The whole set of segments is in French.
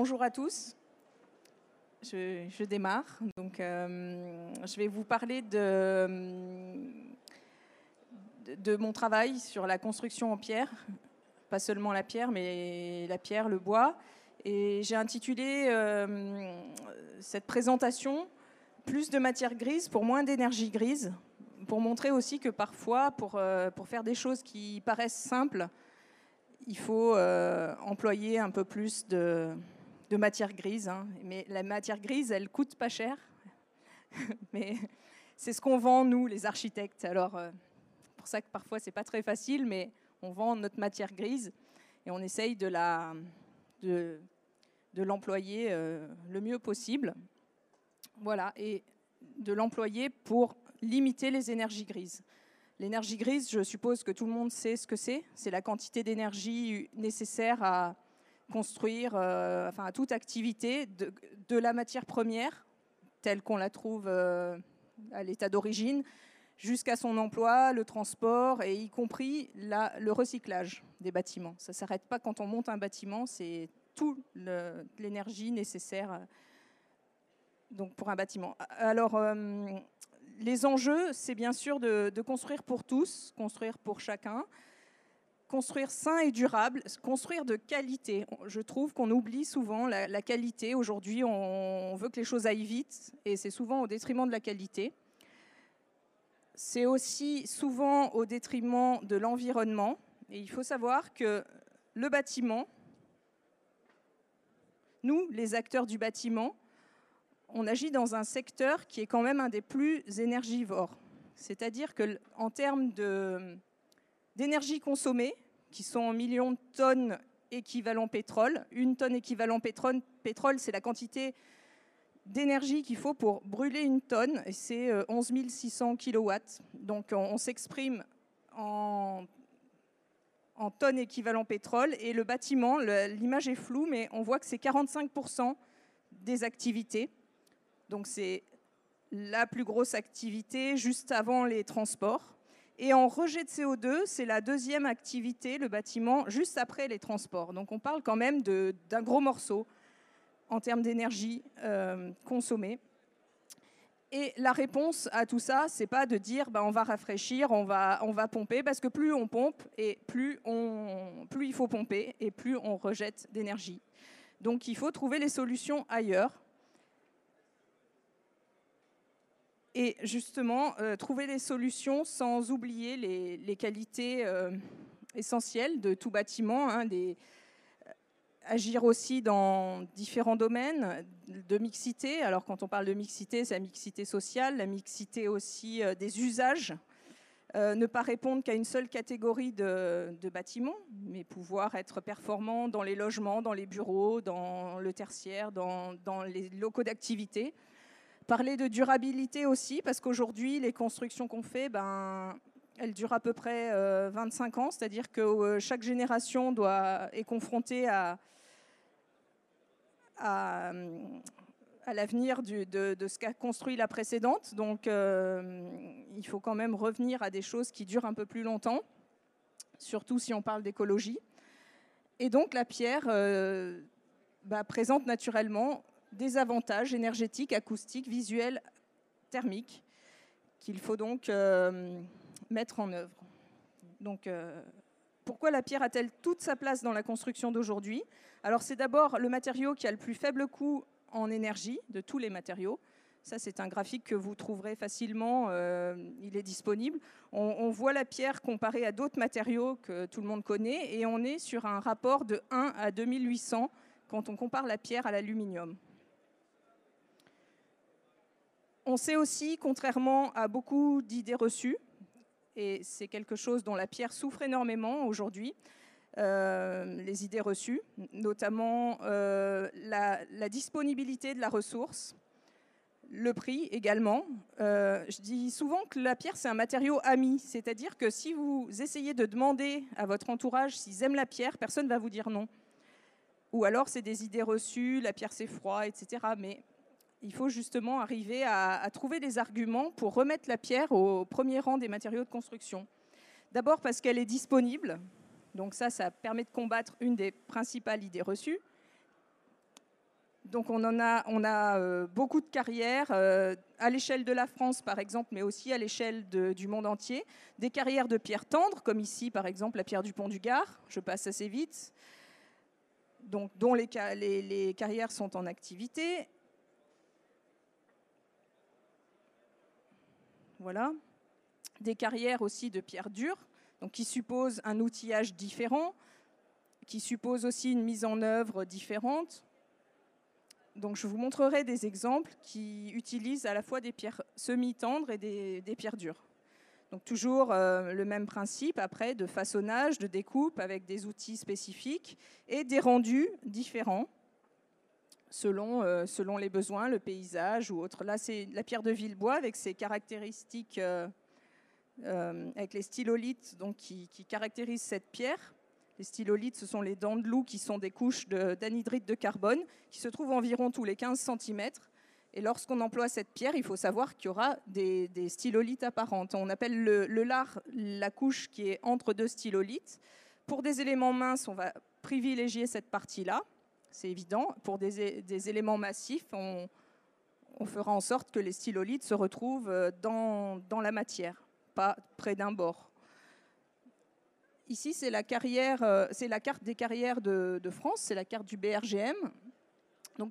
bonjour à tous. Je, démarre. Donc, euh, je vais vous parler de, mon travail sur la construction en pierre. Pas seulement la pierre, mais la pierre, le bois. Et j'ai intitulé euh, cette présentation Plus de matière grise pour moins d'énergie grise, pour montrer aussi que parfois, pour, euh, pour faire des choses qui paraissent simples, il faut employer un peu plus de, matière grise. Hein. Mais la matière grise, elle coûte pas cher. mais c'est ce qu'on vend, nous, les architectes. Alors, euh, pour ça que parfois, c'est pas très facile, mais on vend notre matière grise et on essaye de la de, de l'employer euh, le mieux possible. Voilà, et de l'employer pour limiter les énergies grises. L'énergie grise, je suppose que tout le monde sait ce que c'est. C'est la quantité d'énergie nécessaire à construire, euh, enfin à toute activité, de, la matière première telle qu'on la trouve euh, à l'état d'origine, jusqu'à son emploi, le transport et y compris le recyclage des bâtiments. Ça ne s'arrête pas quand on monte un bâtiment, c'est toute l'énergie nécessaire euh, donc pour un bâtiment. Alors, les enjeux, c'est bien sûr de, construire pour tous, construire pour chacun, construire sain et durable, construire de qualité. Je trouve qu'on oublie souvent la, qualité. Aujourd'hui, on, veut que les choses aillent vite et c'est souvent au détriment de la qualité. C'est aussi souvent au détriment de l'environnement. Et il faut savoir que le bâtiment, nous, les acteurs du bâtiment, on agit dans un secteur qui est quand même un des plus énergivores. C'est-à-dire qu'en termes d'énergie consommée, qui sont en millions de tonnes équivalent pétrole, une tonne équivalent pétrole, c'est la quantité d'énergie qu'il faut pour brûler une tonne, et c'est 11 euh, 600 kW. Donc on, s'exprime en, en tonnes équivalent pétrole, et le bâtiment, l'image est floue, mais on voit que c'est 45% des activités. Donc c'est la plus grosse activité juste avant les transports. Et en rejet de CO2, c'est la deuxième activité, le bâtiment, juste après les transports. Donc on parle quand même d'un gros morceau en termes d'énergie euh, consommée. Et la réponse à tout ça, c'est pas de dire bah, on va rafraîchir, on va, on va pomper, parce que plus on pompe et plus, on, plus il faut pomper et plus on rejette d'énergie. Donc il faut trouver les solutions ailleurs. Et justement euh, trouver les solutions sans oublier les, qualités euh, essentielles de tout bâtiment, hein, euh, agir aussi dans différents domaines de mixité. Alors quand on parle de mixité, c'est la mixité sociale, la mixité aussi des usages. ne pas répondre qu'à une seule catégorie de, bâtiments, mais pouvoir être performant dans les logements, dans les bureaux, dans le tertiaire, dans, dans les locaux d'activité. Parler de durabilité aussi, parce qu'aujourd'hui, les constructions qu'on fait, ben, elles durent à peu près 25 euh, ans, c'est-à-dire que euh, chaque génération doit, est confrontée à, à, l'avenir de, de, ce qu'a construit la précédente. Donc, euh, il faut quand même revenir à des choses qui durent un peu plus longtemps, surtout si on parle d'écologie. Et donc, la pierre bah, présente naturellement des avantages énergétiques, acoustiques, visuels, thermiques, qu'il faut donc euh, mettre en œuvre. Donc, euh, pourquoi la pierre a-t-elle toute sa place dans la construction d'aujourd'hui? Alors, c'est d'abord le matériau qui a le plus faible coût en énergie de tous les matériaux. C'est un graphique que vous trouverez facilement, euh, il est disponible. On, on, voit la pierre comparée à d'autres matériaux que tout le monde connaît, et on est sur un rapport de 1 à 2800 quand on compare la pierre à l'aluminium. On sait aussi, contrairement à beaucoup d'idées reçues, et c'est quelque chose dont la pierre souffre énormément aujourd'hui, euh, les idées reçues, notamment euh, la, disponibilité de la ressource, le prix également. Euh, je dis souvent que la pierre, c'est un matériau ami, c'est-à-dire que si vous essayez de demander à votre entourage s'ils aiment la pierre, personne ne va vous dire non. Ou alors c'est des idées reçues, la pierre c'est froid, etc. il faut justement arriver à, trouver des arguments pour remettre la pierre au premier rang des matériaux de construction. D'abord parce qu'elle est disponible, donc ça, ça permet de combattre une des principales idées reçues. donc on en a, euh, beaucoup de carrières euh, à l'échelle de la France par exemple, mais aussi à l'échelle du monde entier. Des carrières de pierre tendre, comme ici par exemple la pierre du Pont du Gard. Je passe assez vite. Donc, dont les carrières sont en activité. Voilà. Des carrières aussi de pierre dure, donc qui supposent un outillage différent, qui supposent aussi une mise en œuvre différente. Donc je vous montrerai des exemples qui utilisent à la fois des pierres semi-tendres et des, pierres dures. Donc toujours euh, le même principe après de façonnage, de découpe avec des outils spécifiques et des rendus différents selon, euh, selon les besoins, le paysage ou autre. Là c'est la pierre de Villebois avec ses caractéristiques, euh, avec les stylolites donc, qui, qui caractérisent cette pierre. Les stylolites, ce sont les dents de loup qui sont des couches d'anhydride de, carbone qui se trouvent environ tous les 15 cm. Et lorsqu'on emploie cette pierre, il faut savoir qu'il y aura des, stylolites apparentes. On appelle le, lard la couche qui est entre deux stylolites. Pour des éléments minces, on va privilégier cette partie-là, c'est évident. Pour des, éléments massifs, on, fera en sorte que les stylolites se retrouvent euh, dans, la matière, pas près d'un bord. Ici, c'est la, euh, c'est la carte des carrières de, France, c'est la carte du BRGM,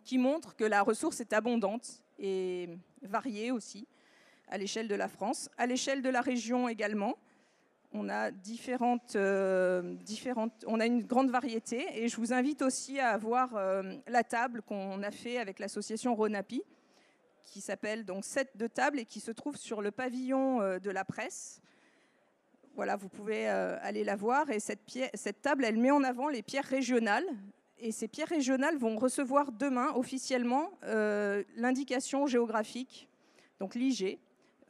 qui montre que la ressource est abondante et variée aussi à l'échelle de la France, à l'échelle de la région également. On a différentes, euh, on a une grande variété et je vous invite aussi à voir euh, la table qu'on a fait avec l'association Ronapi, qui s'appelle donc 7 de table et qui se trouve sur le pavillon de la presse. Voilà, vous pouvez euh, aller la voir. Et cette, cette table, elle met en avant les pierres régionales. Et ces pierres régionales vont recevoir demain officiellement euh, l'indication géographique, donc l'IG.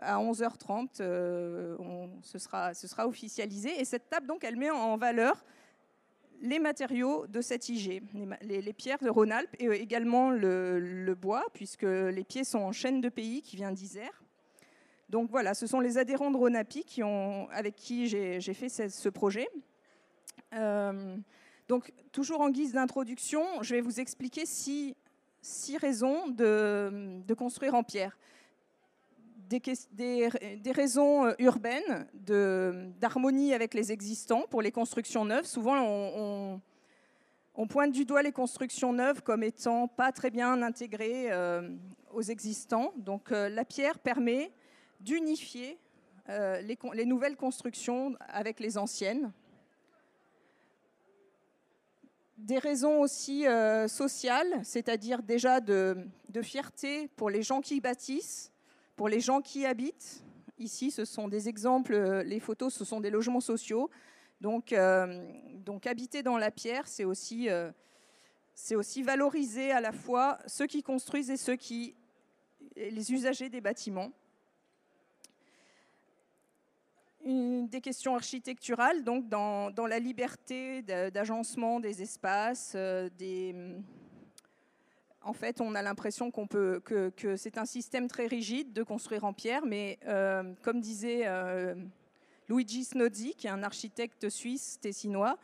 À 11h30, euh, ce, sera, officialisé. Et cette table, donc, elle met en valeur les matériaux de cette IG, les, pierres de Rhône-Alpes et également le, bois, puisque les pieds sont en chaîne de pays qui vient d'Isère. Donc voilà, ce sont les adhérents de Ronapi qui avec qui j'ai fait ce, projet. Euh, donc toujours en guise d'introduction, je vais vous expliquer six, raisons de, construire en pierre. Des, raisons euh, urbaines, d'harmonie avec les existants pour les constructions neuves. Souvent, on, pointe du doigt les constructions neuves comme étant pas très bien intégrées euh, aux existants. Donc la pierre permet d'unifier euh, les, nouvelles constructions avec les anciennes. Des raisons aussi euh, sociales, c'est-à-dire déjà de, fierté pour les gens qui bâtissent, pour les gens qui habitent. Ici, ce sont des exemples, euh, les photos, ce sont des logements sociaux. Donc, donc habiter dans la pierre, c'est aussi, c'est aussi valoriser à la fois ceux qui construisent et ceux qui, les usagers des bâtiments des questions architecturales, donc dans, la liberté d'agencement des espaces, euh, des... En fait, on a l'impression qu'on peut, que, c'est un système très rigide de construire en pierre, mais euh, comme disait euh, Luigi Snodzi, qui est un architecte suisse tessinois,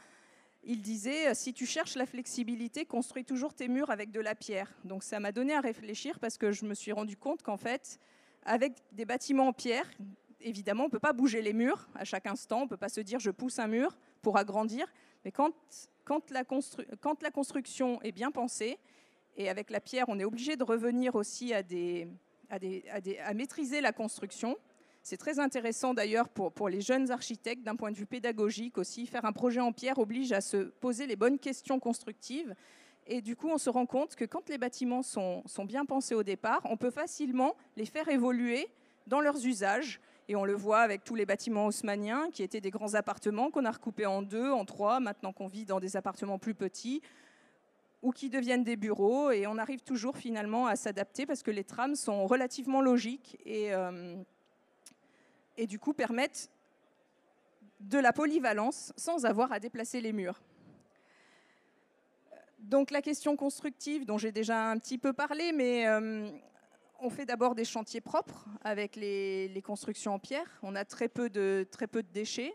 il disait si tu cherches la flexibilité, construis toujours tes murs avec de la pierre. Donc ça m'a donné à réfléchir parce que je me suis rendu compte qu'en fait, avec des bâtiments en pierre évidemment, on peut pas bouger les murs à chaque instant, on peut pas se dire je pousse un mur pour agrandir, mais quand, quand la construction est bien pensée, et avec la pierre, on est obligé de revenir aussi à, maîtriser la construction. C'est très intéressant d'ailleurs pour, pour les jeunes architectes d'un point de vue pédagogique aussi. Faire un projet en pierre oblige à se poser les bonnes questions constructives. Et du coup, on se rend compte que quand les bâtiments sont, sont bien pensés au départ, on peut facilement les faire évoluer dans leurs usages et on le voit avec tous les bâtiments haussmanniens qui étaient des grands appartements qu'on a recoupés en deux, en trois, maintenant qu'on vit dans des appartements plus petits ou qui deviennent des bureaux. Et on arrive toujours finalement à s'adapter parce que les trames sont relativement logiques et, euh, et du coup permettent de la polyvalence sans avoir à déplacer les murs. Donc la question constructive dont j'ai déjà un petit peu parlé, mais euh, on fait d'abord des chantiers propres avec les, constructions en pierre. On a très peu de déchets.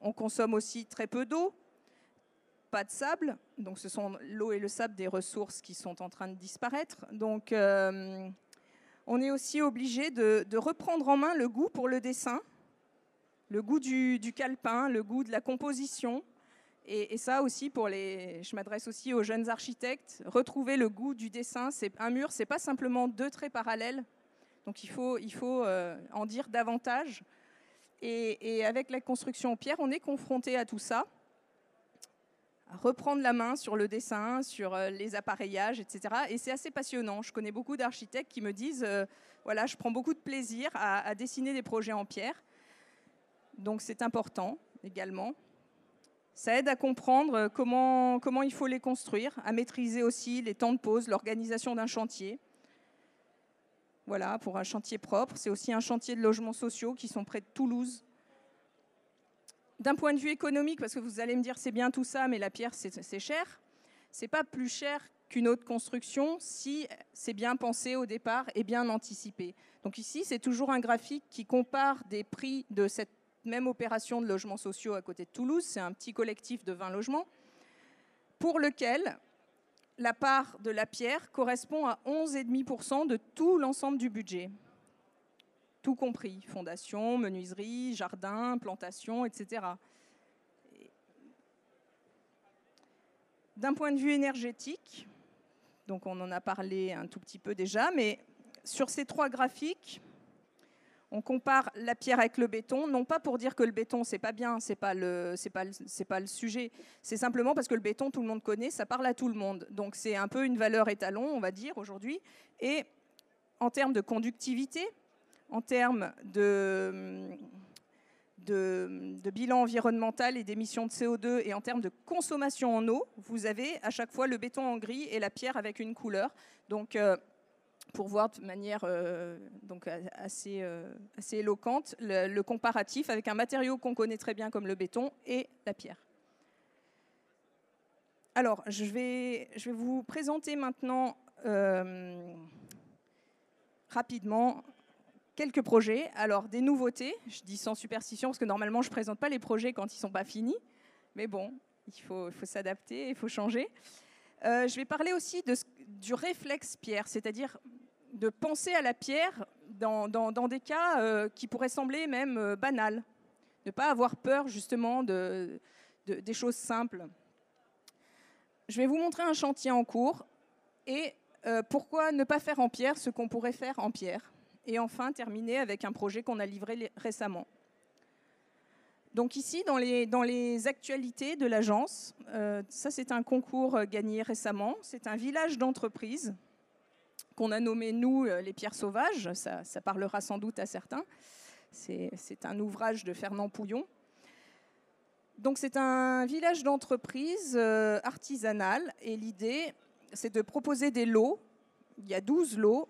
On consomme aussi très peu d'eau, pas de sable. Donc ce sont l'eau et le sable des ressources qui sont en train de disparaître. Donc euh, on est aussi obligé de, reprendre en main le goût pour le dessin, le goût du, calepin, le goût de la composition. Et, ça aussi pour les, je m'adresse aussi aux jeunes architectes, retrouver le goût du dessin. C'est un mur, c'est pas simplement deux traits parallèles. Donc il faut, il faut euh, en dire davantage. Et, avec la construction en pierre, on est confronté à tout ça, reprendre la main sur le dessin, sur euh, les appareillages, etc. Et c'est assez passionnant. Je connais beaucoup d'architectes qui me disent, euh, voilà, je prends beaucoup de plaisir à, dessiner des projets en pierre. Donc c'est important également. Ça aide à comprendre euh, comment il faut les construire, à maîtriser aussi les temps de pause, l'organisation d'un chantier. Voilà, pour un chantier propre. C'est aussi un chantier de logements sociaux qui sont près de Toulouse. D'un point de vue économique, parce que vous allez me dire c'est bien tout ça, mais la pierre c'est cher. C'est pas plus cher qu'une autre construction si c'est bien pensé au départ et bien anticipé. Donc ici, c'est toujours un graphique qui compare des prix de cette même opération de logements sociaux à côté de Toulouse. C'est un petit collectif de 20 logements pour lequel la part de la pierre correspond à 11,5% de tout l'ensemble du budget. Tout compris, fondation, menuiserie, jardin, plantation, etc. D'un point de vue énergétique, donc on en a parlé un tout petit peu déjà, mais sur ces trois graphiques, on compare la pierre avec le béton, non pas pour dire que le béton c'est pas bien, c'est pas le c'est pas c'est pas le sujet, c'est simplement parce que le béton tout le monde connaît, ça parle à tout le monde. Donc c'est un peu une valeur étalon, on va dire aujourd'hui et en termes de conductivité, en termes de, bilan environnemental et d'émissions de CO2 et en termes de consommation en eau, vous avez à chaque fois le béton en gris et la pierre avec une couleur. Donc euh, pour voir de manière euh, donc assez, euh, assez éloquente le, comparatif avec un matériau qu'on connaît très bien comme le béton et la pierre. Alors, je vais, je vais vous présenter maintenant rapidement quelques projets. Alors, des nouveautés, je dis sans superstition parce que normalement, je ne présente pas les projets quand ils ne sont pas finis. Mais bon, il faut, s'adapter, il faut changer. je vais parler aussi du réflexe pierre, c'est-à-dire de penser à la pierre dans, des cas euh, qui pourraient sembler même euh, banals. Ne pas avoir peur justement de, des choses simples. Je vais vous montrer un chantier en cours et euh, pourquoi ne pas faire en pierre ce qu'on pourrait faire en pierre? Et enfin terminer avec un projet qu'on a livré récemment. Donc ici, dans les, actualités de l'agence, ça c'est un concours gagné récemment. C'est un village d'entreprise qu'on a nommé, nous, euh, les pierres sauvages. Ça, parlera sans doute à certains. C'est un ouvrage de Fernand Pouillon. Donc c'est un village d'entreprise euh, artisanale et l'idée, c'est de proposer des lots. Il y a 12 lots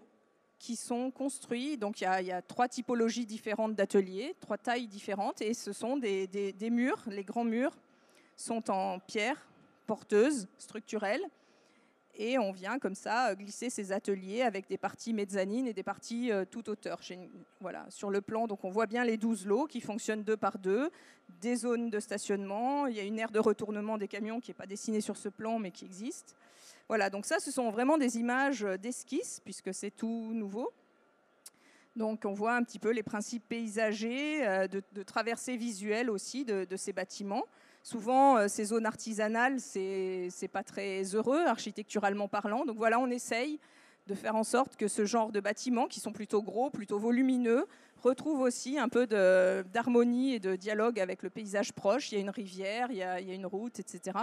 qui sont construits. Donc il y a, trois typologies différentes d'ateliers, trois tailles différentes, et ce sont des, murs. Les grands murs sont en pierre porteuse, structurelle, et on vient comme ça euh, glisser ces ateliers avec des parties mezzanines et des parties euh, tout hauteur. Voilà, sur le plan, donc on voit bien les 12 lots qui fonctionnent deux par deux, des zones de stationnement, il y a une aire de retournement des camions qui n'est pas dessinée sur ce plan mais qui existe. Voilà, donc ça ce sont vraiment des images euh, d'esquisse puisque c'est tout nouveau. Donc on voit un petit peu les principes paysagers, de, de traversée visuelle aussi de, ces bâtiments. Souvent, euh, ces zones artisanales, c'est pas très heureux, architecturalement parlant. Donc voilà, on essaye de faire en sorte que ce genre de bâtiments, qui sont plutôt gros, plutôt volumineux, retrouvent aussi un peu d'harmonie et de dialogue avec le paysage proche. Il y a une rivière, il y a, une route, etc.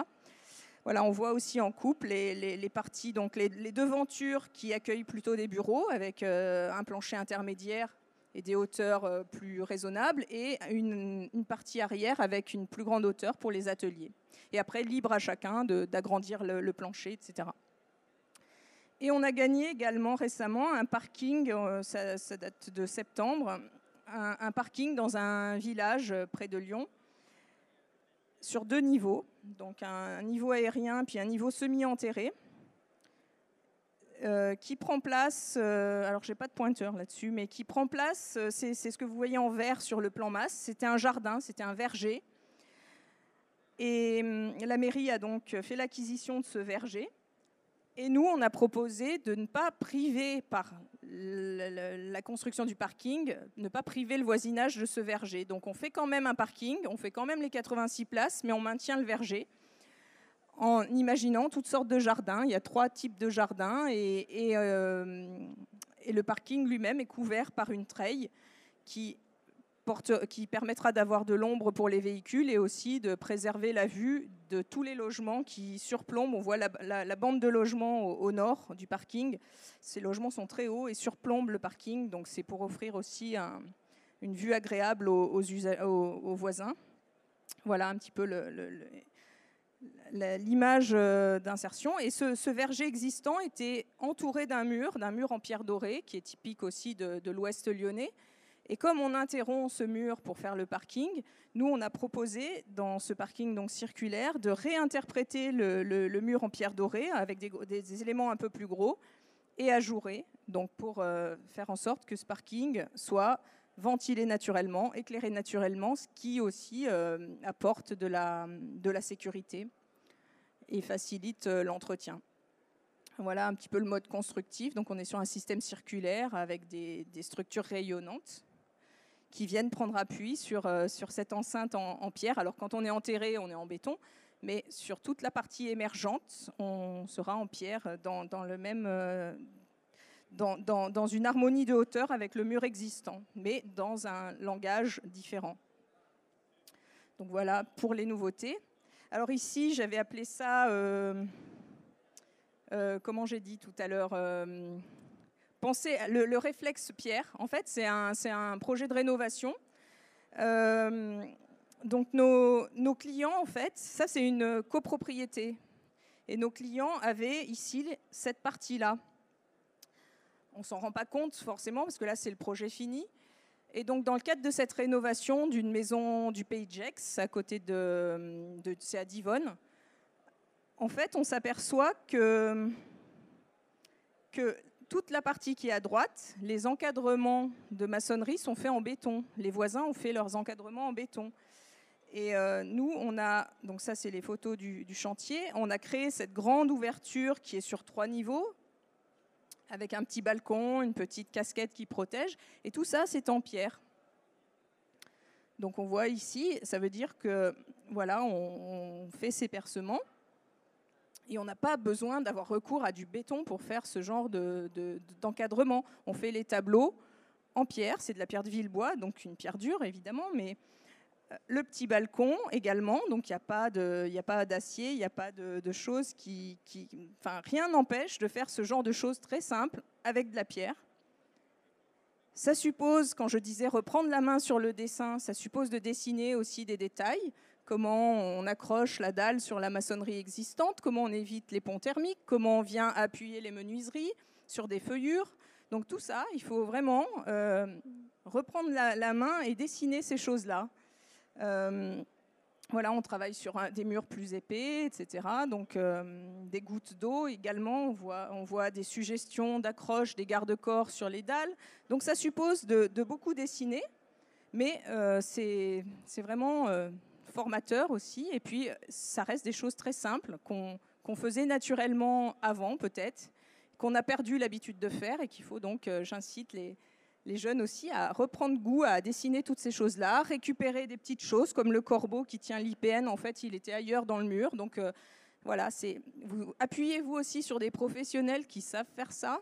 Voilà, on voit aussi en couple les, parties, donc les, devantures qui accueillent plutôt des bureaux avec euh, un plancher intermédiaire et des hauteurs euh, plus raisonnables, et une, partie arrière avec une plus grande hauteur pour les ateliers. Et après, libre à chacun d'agrandir le, plancher, etc. Et on a gagné également récemment un parking, euh, ça, date de septembre, un, parking dans un village près de Lyon, sur deux niveaux, donc un niveau aérien puis un niveau semi-enterré. Euh, qui prend place, euh, alors j'ai pas de pointeur là-dessus, mais qui prend place, euh, c'est ce que vous voyez en vert sur le plan masse. C'était un jardin, c'était un verger. Et hum, la mairie a donc fait l'acquisition de ce verger. Et nous, on a proposé de ne pas priver par la construction du parking, ne pas priver le voisinage de ce verger. Donc on fait quand même un parking, on fait quand même les 86 places, mais on maintient le verger en imaginant toutes sortes de jardins. Il y a trois types de jardins et, euh, et le parking lui-même est couvert par une treille qui qui permettra d'avoir de l'ombre pour les véhicules et aussi de préserver la vue de tous les logements qui surplombent. On voit la, bande de logements au, nord du parking. Ces logements sont très hauts et surplombent le parking, donc c'est pour offrir aussi une vue agréable aux, voisins. Voilà un petit peu l'image euh, d'insertion. Et ce, verger existant était entouré d'un mur, d'un mur en pierre dorée, qui est typique aussi de l'ouest lyonnais. Et comme on interrompt ce mur pour faire le parking, nous, on a proposé dans ce parking donc circulaire de réinterpréter le, mur en pierre dorée avec des, éléments un peu plus gros et ajourés, donc pour euh, faire en sorte que ce parking soit ventilé naturellement, éclairé naturellement, ce qui aussi euh, apporte de la, de la sécurité et facilite euh, l'entretien. Voilà un petit peu le mode constructif. Donc on est sur un système circulaire avec des structures rayonnantes qui viennent prendre appui sur, euh, sur cette enceinte en, pierre. Alors quand on est enterré, on est en béton, mais sur toute la partie émergente, on sera en pierre dans, dans le même, euh, dans, dans, dans, une harmonie de hauteur avec le mur existant, mais dans un langage différent. Donc voilà pour les nouveautés. Alors ici, j'avais appelé ça, euh, comment j'ai dit tout à l'heure, pensez, le, réflexe Pierre, en fait, c'est un, un, projet de rénovation. Euh, donc nos, nos, clients, en fait, ça c'est une copropriété. Et nos clients avaient ici cette partie-là. On s'en rend pas compte forcément parce que là c'est le projet fini. Et donc dans le cadre de cette rénovation d'une maison du Pays de à côté de, de c'est à Divonne, en fait on s'aperçoit que, que toute la partie qui est à droite, les encadrements de maçonnerie sont faits en béton. Les voisins ont fait leurs encadrements en béton. Et euh, nous, on a, donc ça c'est les photos du, chantier, on a créé cette grande ouverture qui est sur trois niveaux, avec un petit balcon, une petite casquette qui protège, et tout ça c'est en pierre. Donc on voit ici, ça veut dire que voilà, on fait ces percements. Et on n'a pas besoin d'avoir recours à du béton pour faire ce genre d'encadrement. on fait les tableaux en pierre, c'est de la pierre de Villebois, donc une pierre dure évidemment, mais euh, le petit balcon également, donc il n'y a pas d'acier, il n'y a pas de, choses qui, qui, Enfin, rien n'empêche de faire ce genre de choses très simples avec de la pierre. Ça suppose, quand je disais reprendre la main sur le dessin, ça suppose de dessiner aussi des détails comment on accroche la dalle sur la maçonnerie existante, comment on évite les ponts thermiques, comment on vient appuyer les menuiseries sur des feuillures? Donc tout ça, il faut vraiment euh, reprendre la, main et dessiner ces choses-là. Euh, voilà, on travaille sur des murs plus épais, etc. Donc euh, des gouttes d'eau également. On voit, des suggestions d'accroche des garde-corps sur les dalles. Donc ça suppose de beaucoup dessiner, mais c'est vraiment formateur aussi. Et puis, ça reste des choses très simples qu'on faisait naturellement avant, peut-être, qu'on a perdu l'habitude de faire et qu'il faut donc, euh, j'incite les, les jeunes aussi à reprendre goût à dessiner toutes ces choses-là, récupérer des petites choses comme le corbeau qui tient l'IPN. En fait, il était ailleurs dans le mur. Donc, euh, voilà, c'est appuyez-vous aussi sur des professionnels qui savent faire ça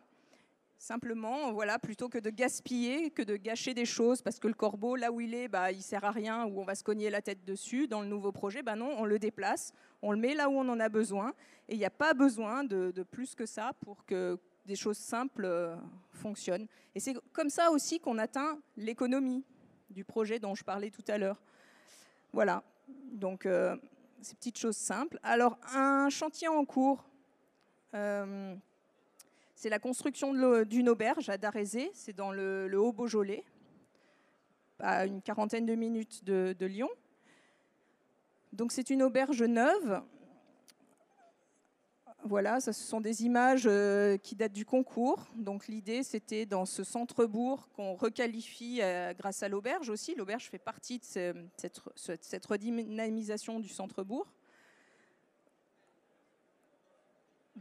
Simplement, voilà, plutôt que de gaspiller, que de gâcher des choses, parce que le corbeau, là où il est, bah, il sert à rien, ou on va se cogner la tête dessus. Dans le nouveau projet, bah non, on le déplace, on le met là où on en a besoin, et il n'y a pas besoin de, plus que ça pour que des choses simples euh, fonctionnent. Et c'est comme ça aussi qu'on atteint l'économie du projet dont je parlais tout à l'heure. Voilà, donc euh, ces petites choses simples. Alors, un chantier en cours. Euh, c'est la construction d'une auberge à Darézé, c'est dans le, Haut-Beaujolais, à une quarantaine de minutes de, Lyon. Donc c'est une auberge neuve. Voilà, ce sont des images euh, qui datent du concours. Donc l'idée, c'était dans ce centre-bourg qu'on requalifie euh, grâce à l'auberge aussi. L'auberge fait partie de cette, cette, redynamisation du centre-bourg.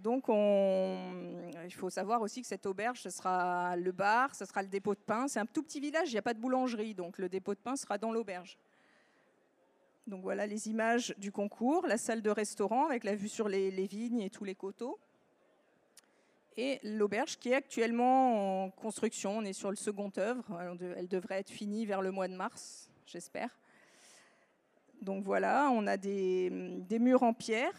Donc il faut savoir aussi que cette auberge, ce sera le bar, ce sera le dépôt de pain. C'est un tout petit village, il n'y a pas de boulangerie, donc le dépôt de pain sera dans l'auberge. Donc voilà les images du concours, la salle de restaurant avec la vue sur les, vignes et tous les coteaux. Et l'auberge qui est actuellement en construction, on est sur le second œuvre, elle devrait être finie vers le mois de mars, j'espère. Donc voilà, on a des, murs en pierre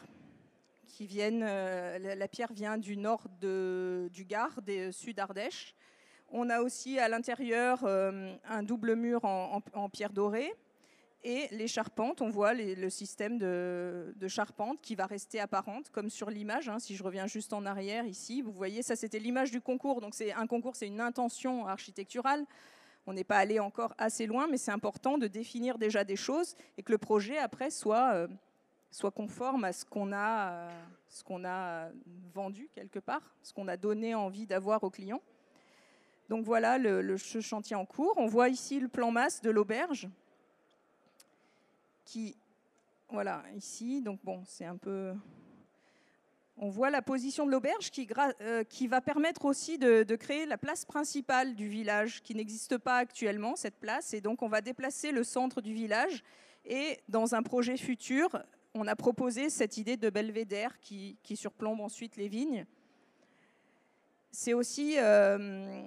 viennent, euh, la pierre vient du nord du Gard, des sud Ardèche. On a aussi à l'intérieur euh, un double mur en pierre dorée et les charpentes, on voit le système de, charpente qui va rester apparente, comme sur l'image. Hein. si je reviens juste en arrière ici, vous voyez, ça c'était l'image du concours. Donc c'est un concours, c'est une intention architecturale. On n'est pas allé encore assez loin, mais c'est important de définir déjà des choses et que le projet après soit, euh, soit conforme à ce qu'on a, euh, a vendu quelque part, ce qu'on a donné envie d'avoir aux clients. Donc voilà le, chantier en cours. On voit ici le plan masse de l'auberge qui, voilà, ici, donc bon, c'est un peu... On voit la position de l'auberge qui, euh, qui, va permettre aussi de, créer la place principale du village, qui n'existe pas actuellement, cette place. Et donc, on va déplacer le centre du village. Et dans un projet futur, on a proposé cette idée de belvédère qui, surplombe ensuite les vignes. C'est aussi... Euh,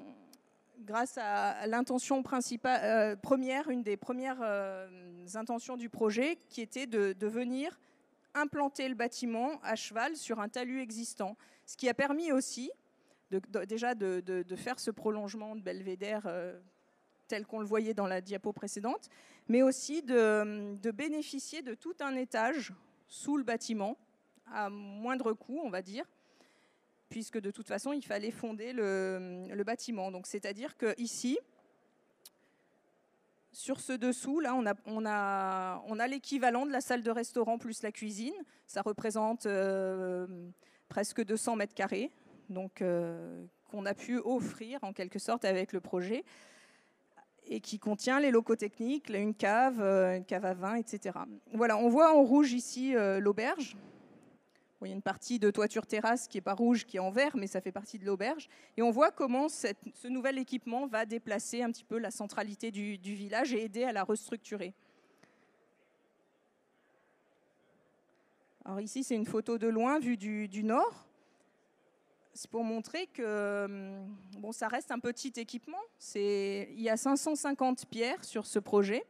grâce à l'intention principale, euh, première, une des premières euh, intentions du projet, qui était de, venir implanter le bâtiment à cheval sur un talus existant, ce qui a permis aussi déjà de, faire ce prolongement de belvédère tel qu'on le voyait dans la diapo précédente, mais aussi de, bénéficier de tout un étage sous le bâtiment, à moindre coût, on va dire, puisque de toute façon, il fallait fonder le, bâtiment. Donc, c'est-à-dire qu'ici, sur ce dessous, là, on a, l'équivalent de la salle de restaurant plus la cuisine. Ça représente euh, presque 200 mètres carrés, donc euh, qu'on a pu offrir en quelque sorte avec le projet et qui contient les locaux techniques, une cave, euh, une cave à vin, etc. Voilà, on voit en rouge ici l'auberge il y a une partie de toiture terrasse qui n'est pas rouge, qui est en vert, mais ça fait partie de l'auberge. Et on voit comment ce nouvel équipement va déplacer un petit peu la centralité du, village et aider à la restructurer. Alors ici, c'est une photo de loin vue du, nord. C'est pour montrer que hum, bon, ça reste un petit équipement. Il y a 550 pierres sur ce projet.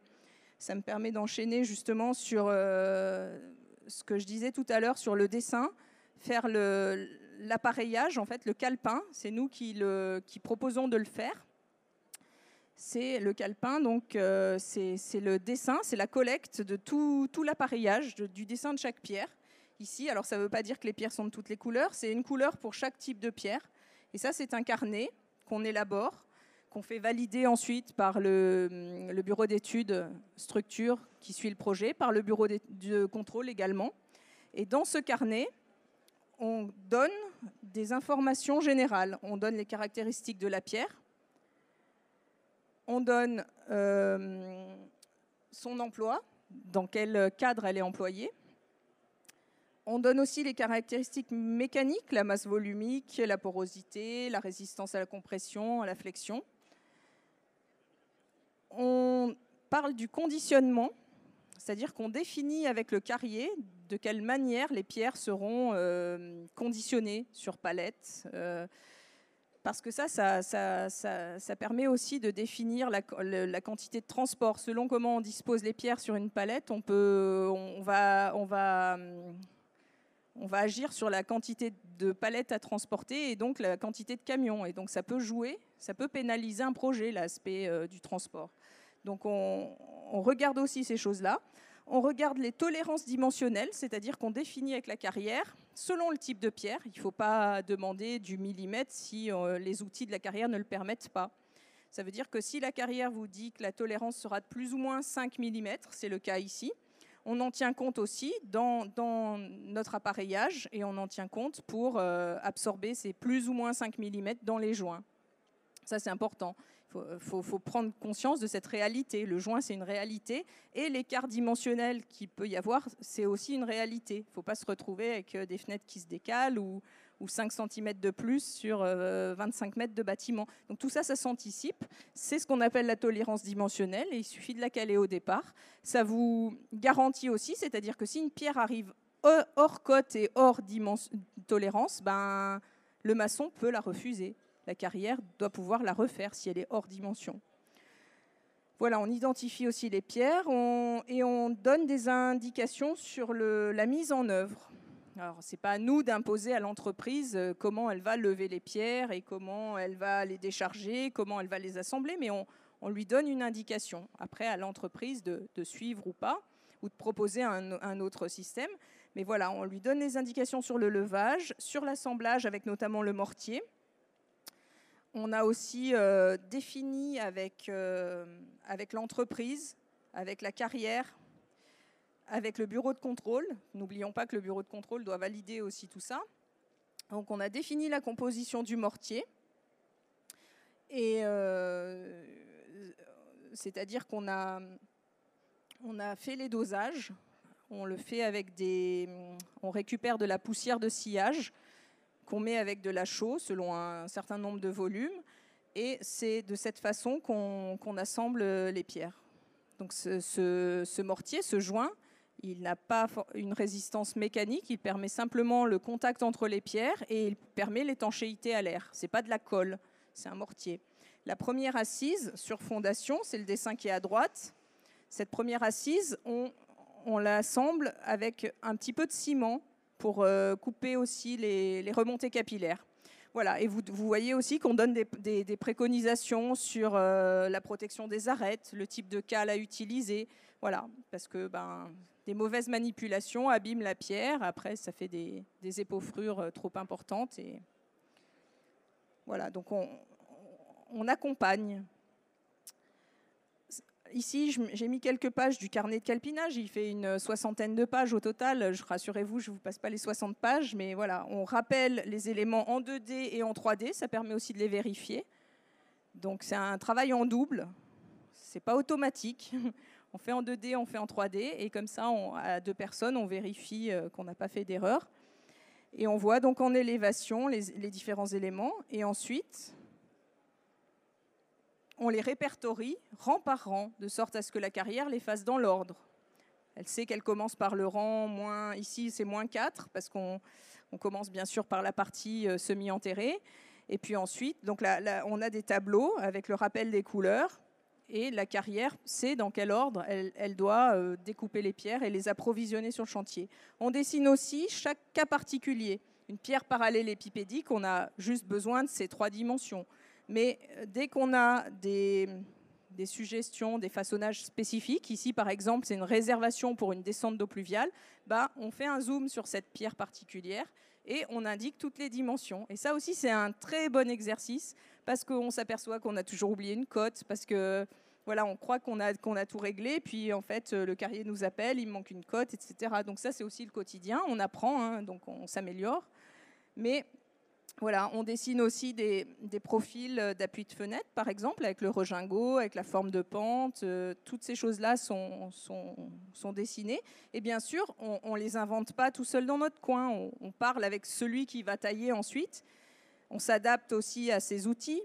Ça me permet d'enchaîner justement sur euh, ce que je disais tout à l'heure sur le dessin, faire l'appareillage, en fait, le calepin, c'est nous qui, proposons de le faire. C'est le calepin, donc euh, c'est le dessin, c'est la collecte de tout l'appareillage, du dessin de chaque pierre. Ici, alors ça ne veut pas dire que les pierres sont de toutes les couleurs, c'est une couleur pour chaque type de pierre. Et ça, c'est un carnet qu'on élabore, qu'on fait valider ensuite par le, bureau d'études structure qui suit le projet, par le bureau de contrôle également. Et dans ce carnet, on donne des informations générales. On donne les caractéristiques de la pierre, on donne euh, son emploi, dans quel cadre elle est employée. On donne aussi les caractéristiques mécaniques, la masse volumique, la porosité, la résistance à la compression, à la flexion. On parle du conditionnement, c'est-à-dire qu'on définit avec le carrier de quelle manière les pierres seront euh, conditionnées sur palette. Euh, parce que ça ça, permet aussi de définir la, quantité de transport. Selon comment on dispose les pierres sur une palette, on, peut, on, va, on, va, on va agir sur la quantité de palettes à transporter et donc la quantité de camions. Et donc ça peut jouer, ça peut pénaliser un projet, l'aspect euh, du transport. Donc on, regarde aussi ces choses-là. On regarde les tolérances dimensionnelles, c'est-à-dire qu'on définit avec la carrière, selon le type de pierre. Il ne faut pas demander du millimètre si euh, les outils de la carrière ne le permettent pas. Ça veut dire que si la carrière vous dit que la tolérance sera de plus ou moins 5 mm, c'est le cas ici, on en tient compte aussi dans, notre appareillage et on en tient compte pour euh, absorber ces plus ou moins 5 mm dans les joints. Ça, c'est important. Il faut, prendre conscience de cette réalité. Le joint, c'est une réalité. Et l'écart dimensionnel qu'il peut y avoir, c'est aussi une réalité. Il ne faut pas se retrouver avec euh, des fenêtres qui se décalent ou, ou 5 cm de plus sur 25 euh, mètres de bâtiment. Donc tout ça, ça s'anticipe. C'est ce qu'on appelle la tolérance dimensionnelle et il suffit de la caler au départ. Ça vous garantit aussi, c'est-à-dire que si une pierre arrive hors cote et hors tolérance, ben, le maçon peut la refuser. La carrière doit pouvoir la refaire si elle est hors dimension. Voilà, on identifie aussi les pierres et on donne des indications sur la mise en œuvre. Alors, ce n'est pas à nous d'imposer à l'entreprise euh, comment elle va lever les pierres et comment elle va les décharger, comment elle va les assembler, mais on, lui donne une indication. Après, à l'entreprise de, suivre ou pas, ou de proposer un, autre système. Mais voilà, on lui donne des indications sur le levage, sur l'assemblage avec notamment le mortier. On a aussi euh, défini avec, euh, avec l'entreprise, avec la carrière, avec le bureau de contrôle. N'oublions pas que le bureau de contrôle doit valider aussi tout ça. Donc on a défini la composition du mortier. Et euh, c'est-à-dire qu'on a, on a fait les dosages. On le fait avec des. On récupère de la poussière de sillage qu'on met avec de la chaux selon un certain nombre de volumes. Et c'est de cette façon qu'on assemble les pierres. Donc ce, ce mortier, ce joint, il n'a pas une résistance mécanique, il permet simplement le contact entre les pierres et il permet l'étanchéité à l'air. Ce n'est pas de la colle, c'est un mortier. La première assise sur fondation, c'est le dessin qui est à droite. Cette première assise, on, l'assemble avec un petit peu de ciment pour euh, couper aussi les, remontées capillaires. Voilà, et vous, voyez aussi qu'on donne des, préconisations sur euh, la protection des arêtes, le type de cale à utiliser. Voilà, parce que ben, des mauvaises manipulations abîment la pierre. Après, ça fait des, épaufrures euh, trop importantes. Et voilà, donc on, accompagne. Ici, j'ai mis quelques pages du carnet de calpinage. Il fait une soixantaine de pages au total. Je rassurez-vous, je ne vous passe pas les 60 pages, mais voilà, on rappelle les éléments en 2D et en 3D. Ça permet aussi de les vérifier. Donc c'est un travail en double. C'est pas automatique. On fait en 2D, on fait en 3D, et comme ça, à deux personnes, on vérifie euh, qu'on n'a pas fait d'erreur. Et on voit donc en élévation les, différents éléments, et ensuite, on les répertorie rang par rang, de sorte à ce que la carrière les fasse dans l'ordre. Elle sait qu'elle commence par le rang moins, ici c'est moins 4, parce qu'on commence bien sûr par la partie euh, semi-enterrée. Et puis ensuite, donc on a des tableaux avec le rappel des couleurs et la carrière sait dans quel ordre elle, doit euh, découper les pierres et les approvisionner sur le chantier. On dessine aussi chaque cas particulier. Une pierre parallélépipédique, on a juste besoin de ces trois dimensions. Mais euh, dès qu'on a des, suggestions, des façonnages spécifiques, ici par exemple c'est une réservation pour une descente d'eau pluviale, bah, on fait un zoom sur cette pierre particulière et on indique toutes les dimensions. Et ça aussi, c'est un très bon exercice parce qu'on s'aperçoit qu'on a toujours oublié une cote, parce que voilà, on croit qu'on a, tout réglé, puis en fait, le carrier nous appelle, il manque une cote, etc. Donc ça, c'est aussi le quotidien. On apprend, hein, donc on s'améliore. Mais voilà, on dessine aussi des, profils d'appui de fenêtre, par exemple, avec le regingot, avec la forme de pente. Euh, toutes ces choses-là sont, dessinées. Et bien sûr, on ne les invente pas tout seul dans notre coin. On, parle avec celui qui va tailler ensuite. On s'adapte aussi à ses outils.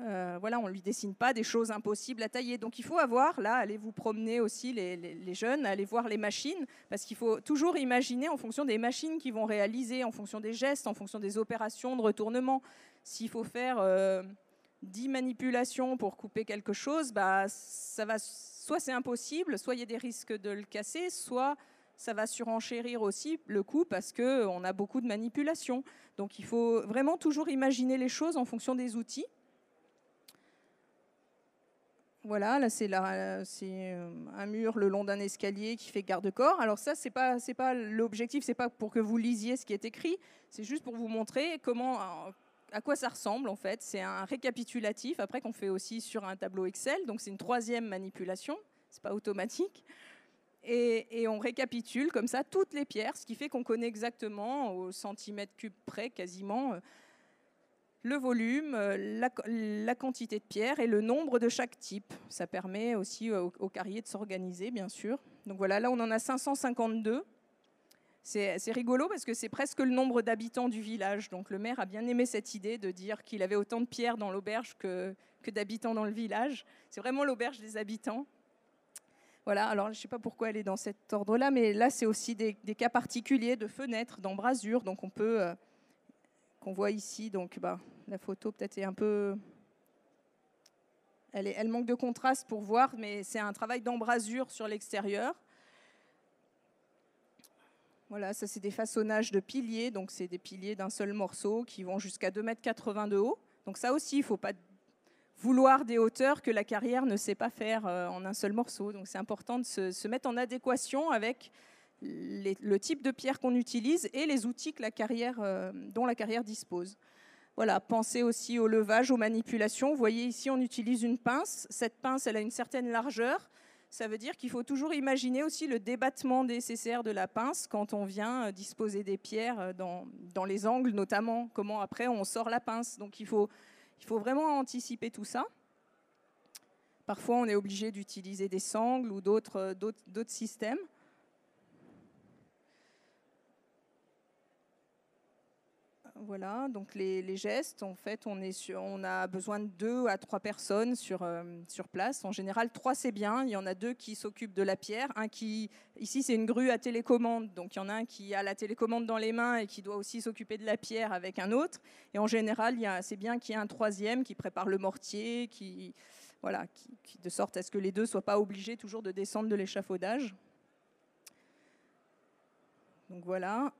Euh, voilà, on ne lui dessine pas des choses impossibles à tailler. Donc il faut avoir, là, allez vous promener aussi les, jeunes, allez voir les machines, parce qu'il faut toujours imaginer en fonction des machines qui vont réaliser, en fonction des gestes, en fonction des opérations de retournement. S'il faut faire euh, 10 manipulations pour couper quelque chose, bah, ça va, soit c'est impossible, soit il y a des risques de le casser, soit ça va surenchérir aussi le coût parce qu'on a beaucoup de manipulations. Donc il faut vraiment toujours imaginer les choses en fonction des outils. Voilà, là c'est euh, un mur le long d'un escalier qui fait garde-corps. Alors ça, c'est pas pas l'objectif, c'est pas pour que vous lisiez ce qui est écrit, c'est juste pour vous montrer comment à quoi ça ressemble en fait. C'est un récapitulatif après qu'on fait aussi sur un tableau Excel. Donc c'est une troisième manipulation, c'est pas automatique. Et, on récapitule comme ça toutes les pierres, ce qui fait qu'on connaît exactement au centimètre cube près quasiment euh, le volume, euh, la, quantité de pierres et le nombre de chaque type. Ça permet aussi au, au carrier de s'organiser, bien sûr. Donc voilà, là on en a 552. C'est rigolo parce que c'est presque le nombre d'habitants du village. Donc le maire a bien aimé cette idée de dire qu'il avait autant de pierres dans l'auberge que d'habitants dans le village. C'est vraiment l'auberge des habitants. Voilà, alors je ne sais pas pourquoi elle est dans cet ordre-là, mais là, c'est aussi des, cas particuliers de fenêtres, d'embrasures. Donc, on peut, euh, qu'on voit ici, donc bah, la photo peut-être est un peu. Elle, elle manque de contraste pour voir, mais c'est un travail d'embrasure sur l'extérieur. Voilà, ça c'est des façonnages de piliers, donc c'est des piliers d'un seul morceau qui vont jusqu'à 2,80 m de haut. Donc ça aussi, il ne faut pas vouloir des hauteurs que la carrière ne sait pas faire euh, en un seul morceau. Donc c'est important de se, mettre en adéquation avec le type de pierre qu'on utilise et les outils que la carrière, euh, dont la carrière dispose. Voilà, pensez aussi au levage, aux manipulations. Vous voyez ici, on utilise une pince. Cette pince, elle a une certaine largeur. Ça veut dire qu'il faut toujours imaginer aussi le débattement nécessaire de la pince quand on vient euh, disposer des pierres dans, dans les angles, notamment comment après on sort la pince. Donc il faut il faut vraiment anticiper tout ça. Parfois, on est obligé d'utiliser des sangles ou d'autres systèmes. Voilà, donc les, gestes, en fait, on, a besoin de deux à trois personnes sur, euh, sur place. En général, trois, c'est bien. Il y en a deux qui s'occupent de la pierre. Un qui, ici, c'est une grue à télécommande. Donc, il y en a un qui a la télécommande dans les mains et qui doit aussi s'occuper de la pierre avec un autre. Et en général, c'est bien qu'il y ait un troisième qui prépare le mortier, qui, voilà, qui, de sorte à ce que les deux ne soient pas obligés toujours de descendre de l'échafaudage. Donc voilà.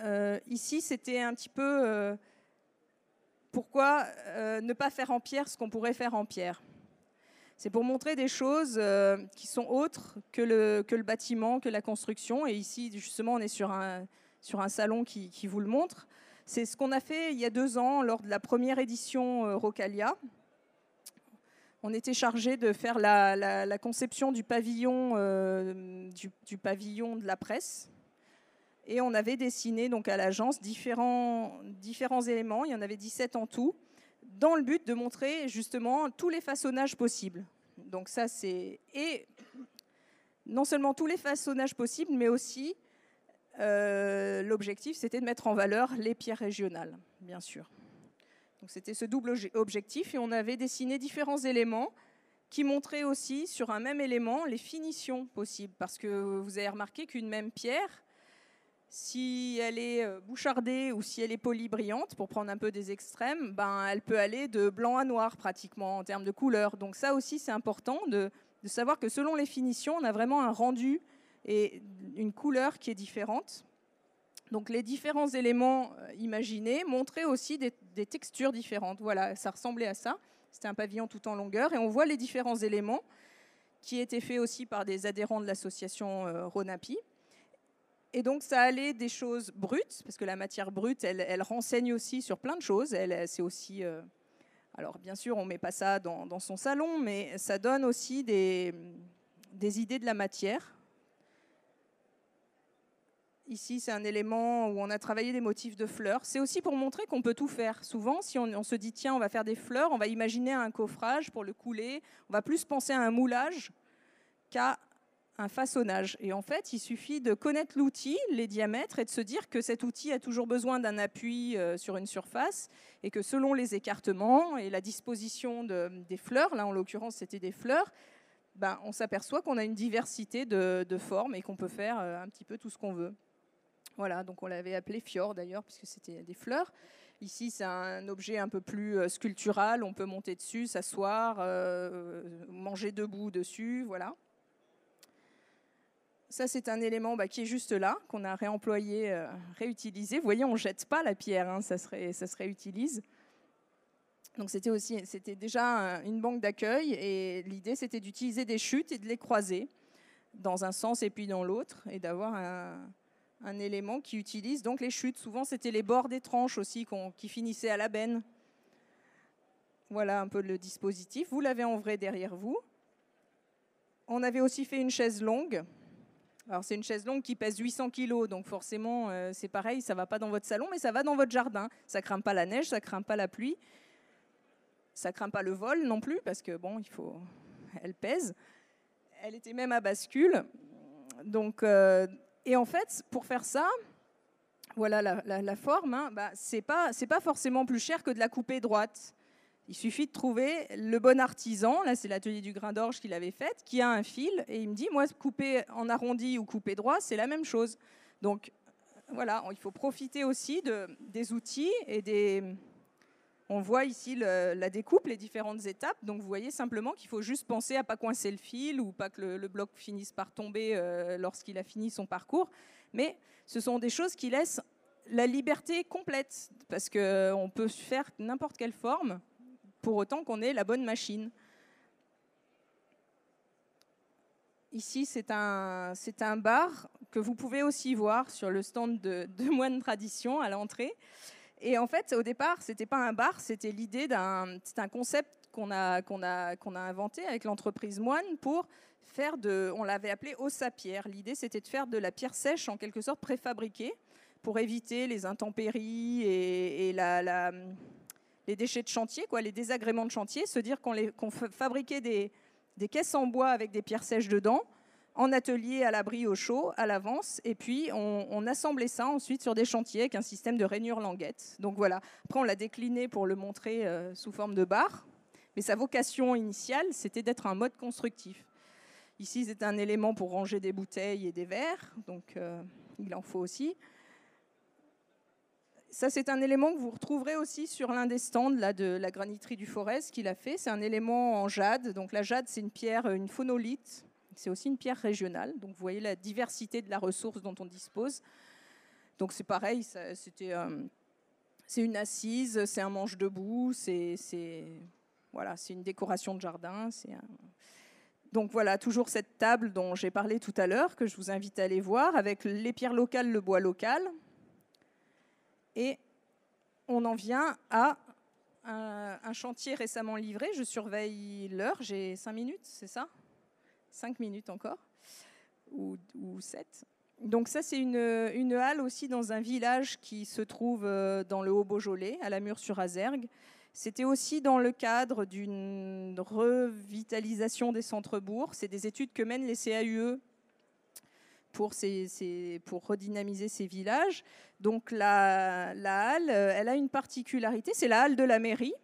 Euh, ici, c'était un petit peu euh, pourquoi euh, ne pas faire en pierre ce qu'on pourrait faire en pierre. C'est pour montrer des choses qui sont autres que le, bâtiment, que la construction. Et ici, justement, on est sur un, salon qui, vous le montre. C'est ce qu'on a fait il y a deux ans lors de la première édition Rocalia. On était chargé de faire la, conception du pavillon, du, pavillon de la presse, et on avait dessiné donc à l'agence différents, différents éléments, il y en avait 17 en tout, dans le but de montrer justement tous les façonnages possibles. Donc ça c'est... Et non seulement tous les façonnages possibles, mais aussi euh, l'objectif c'était de mettre en valeur les pierres régionales, bien sûr. Donc c'était ce double objectif et on avait dessiné différents éléments qui montraient aussi sur un même élément les finitions possibles. Parce que vous avez remarqué qu'une même pierre, si elle est euh, bouchardée ou si elle est polybrillante, pour prendre un peu des extrêmes, ben, elle peut aller de blanc à noir pratiquement en termes de couleur. Donc ça aussi, c'est important de, savoir que selon les finitions, on a vraiment un rendu et une couleur qui est différente. Donc les différents éléments euh, imaginés montraient aussi des, textures différentes. Voilà, ça ressemblait à ça. C'était un pavillon tout en longueur et on voit les différents éléments qui étaient faits aussi par des adhérents de l'association euh, Ronapi. Et donc, ça allait des choses brutes, parce que la matière brute, elle, renseigne aussi sur plein de choses. Elle, c'est aussi. Euh, alors, bien sûr, on ne met pas ça dans, son salon, mais ça donne aussi des, des idées de la matière. Ici, c'est un élément où on a travaillé des motifs de fleurs. C'est aussi pour montrer qu'on peut tout faire. Souvent, si on, on, se dit, tiens, on va faire des fleurs, on va imaginer un coffrage pour le couler. On va plus penser à un moulage qu'à un façonnage. Et en fait, il suffit de connaître l'outil, les diamètres, et de se dire que cet outil a toujours besoin d'un appui euh, sur une surface, et que selon les écartements et la disposition des fleurs, là en l'occurrence c'était des fleurs, ben, on s'aperçoit qu'on a une diversité de, formes et qu'on peut faire euh, un petit peu tout ce qu'on veut. Voilà, donc on l'avait appelé fjord d'ailleurs, puisque c'était des fleurs. Ici, c'est un objet un peu plus euh, sculptural, on peut monter dessus, s'asseoir, manger debout dessus, voilà. Ça, c'est un élément bah, qui est juste là, qu'on a réemployé, euh, réutilisé. Vous voyez, on ne jette pas la pierre, hein, ça, serait, ça se réutilise. Donc c'était aussi, c'était déjà une banque d'accueil et l'idée c'était d'utiliser des chutes et de les croiser dans un sens et puis dans l'autre et d'avoir un, élément qui utilise donc les chutes. Souvent c'était les bords des tranches aussi qui finissaient à la benne. Voilà un peu le dispositif. Vous l'avez en vrai derrière vous. On avait aussi fait une chaise longue Alors c'est une chaise longue qui pèse 800 kg, donc forcément euh, c'est pareil, ça va pas dans votre salon, mais ça va dans votre jardin. Ça craint pas la neige, ça craint pas la pluie, ça craint pas le vol non plus parce que bon, il faut, elle pèse. Elle était même à bascule, donc euh, et en fait pour faire ça, voilà la, forme, hein, bah, pas c'est pas forcément plus cher que de la couper droite. Il suffit de trouver le bon artisan, là c'est l'atelier du grain d'orge qu'il avait fait, qui a un fil, et il me dit, moi, couper en arrondi ou couper droit, c'est la même chose. Donc voilà, il faut profiter aussi de, des outils et des... On voit ici la découpe, les différentes étapes. Donc vous voyez simplement qu'il faut juste penser à pas coincer le fil ou pas que le, bloc finisse par tomber euh, lorsqu'il a fini son parcours. Mais ce sont des choses qui laissent la liberté complète parce qu'on peut faire n'importe quelle forme pour autant qu'on ait la bonne machine. Ici, c'est un, un bar que vous pouvez aussi voir sur le stand de, Moine Tradition à l'entrée. Et en fait, au départ, ce n'était pas un bar, c'était l'idée d'un, un concept qu'on a, a, a inventé avec l'entreprise Moine pour faire de, on l'avait appelé os à pierre. L'idée, c'était de faire de la pierre sèche en quelque sorte préfabriquée pour éviter les intempéries et, la les déchets de chantier, quoi, les désagréments de chantier, se dire qu'on fabriquait des, caisses en bois avec des pierres sèches dedans, en atelier à l'abri au chaud, à l'avance, et puis on, assemblait ça ensuite sur des chantiers avec un système de rainure languette. Donc voilà, après on l'a décliné pour le montrer euh, sous forme de barre, mais sa vocation initiale, c'était d'être un mode constructif. Ici, c'est un élément pour ranger des bouteilles et des verres, donc euh, il en faut aussi. Ça, c'est un élément que vous retrouverez aussi sur l'un des stands là, de la graniterie du Forest qu'il a fait. C'est un élément en jade. Donc la jade, c'est une pierre, une phonolite. C'est aussi une pierre régionale. Donc vous voyez la diversité de la ressource dont on dispose. Donc c'est pareil, euh, c'est une assise, c'est un manche debout, c'est, voilà, c'est une décoration de jardin. Donc voilà, toujours cette table dont j'ai parlé tout à l'heure, que je vous invite à aller voir, avec les pierres locales, le bois local. Et on en vient à un, chantier récemment livré. Je surveille l'heure, j'ai cinq minutes, c'est ça? Cinq minutes encore, ou, sept. Donc ça, c'est une, halle aussi dans un village qui se trouve euh, dans le Haut-Beaujolais, à la Mure-sur-Azergue. C'était aussi dans le cadre d'une revitalisation des centres-bourgs. C'est des études que mènent les CAUE pour, redynamiser ces villages. Donc la, halle, euh, elle a une particularité, c'est la halle de la mairie.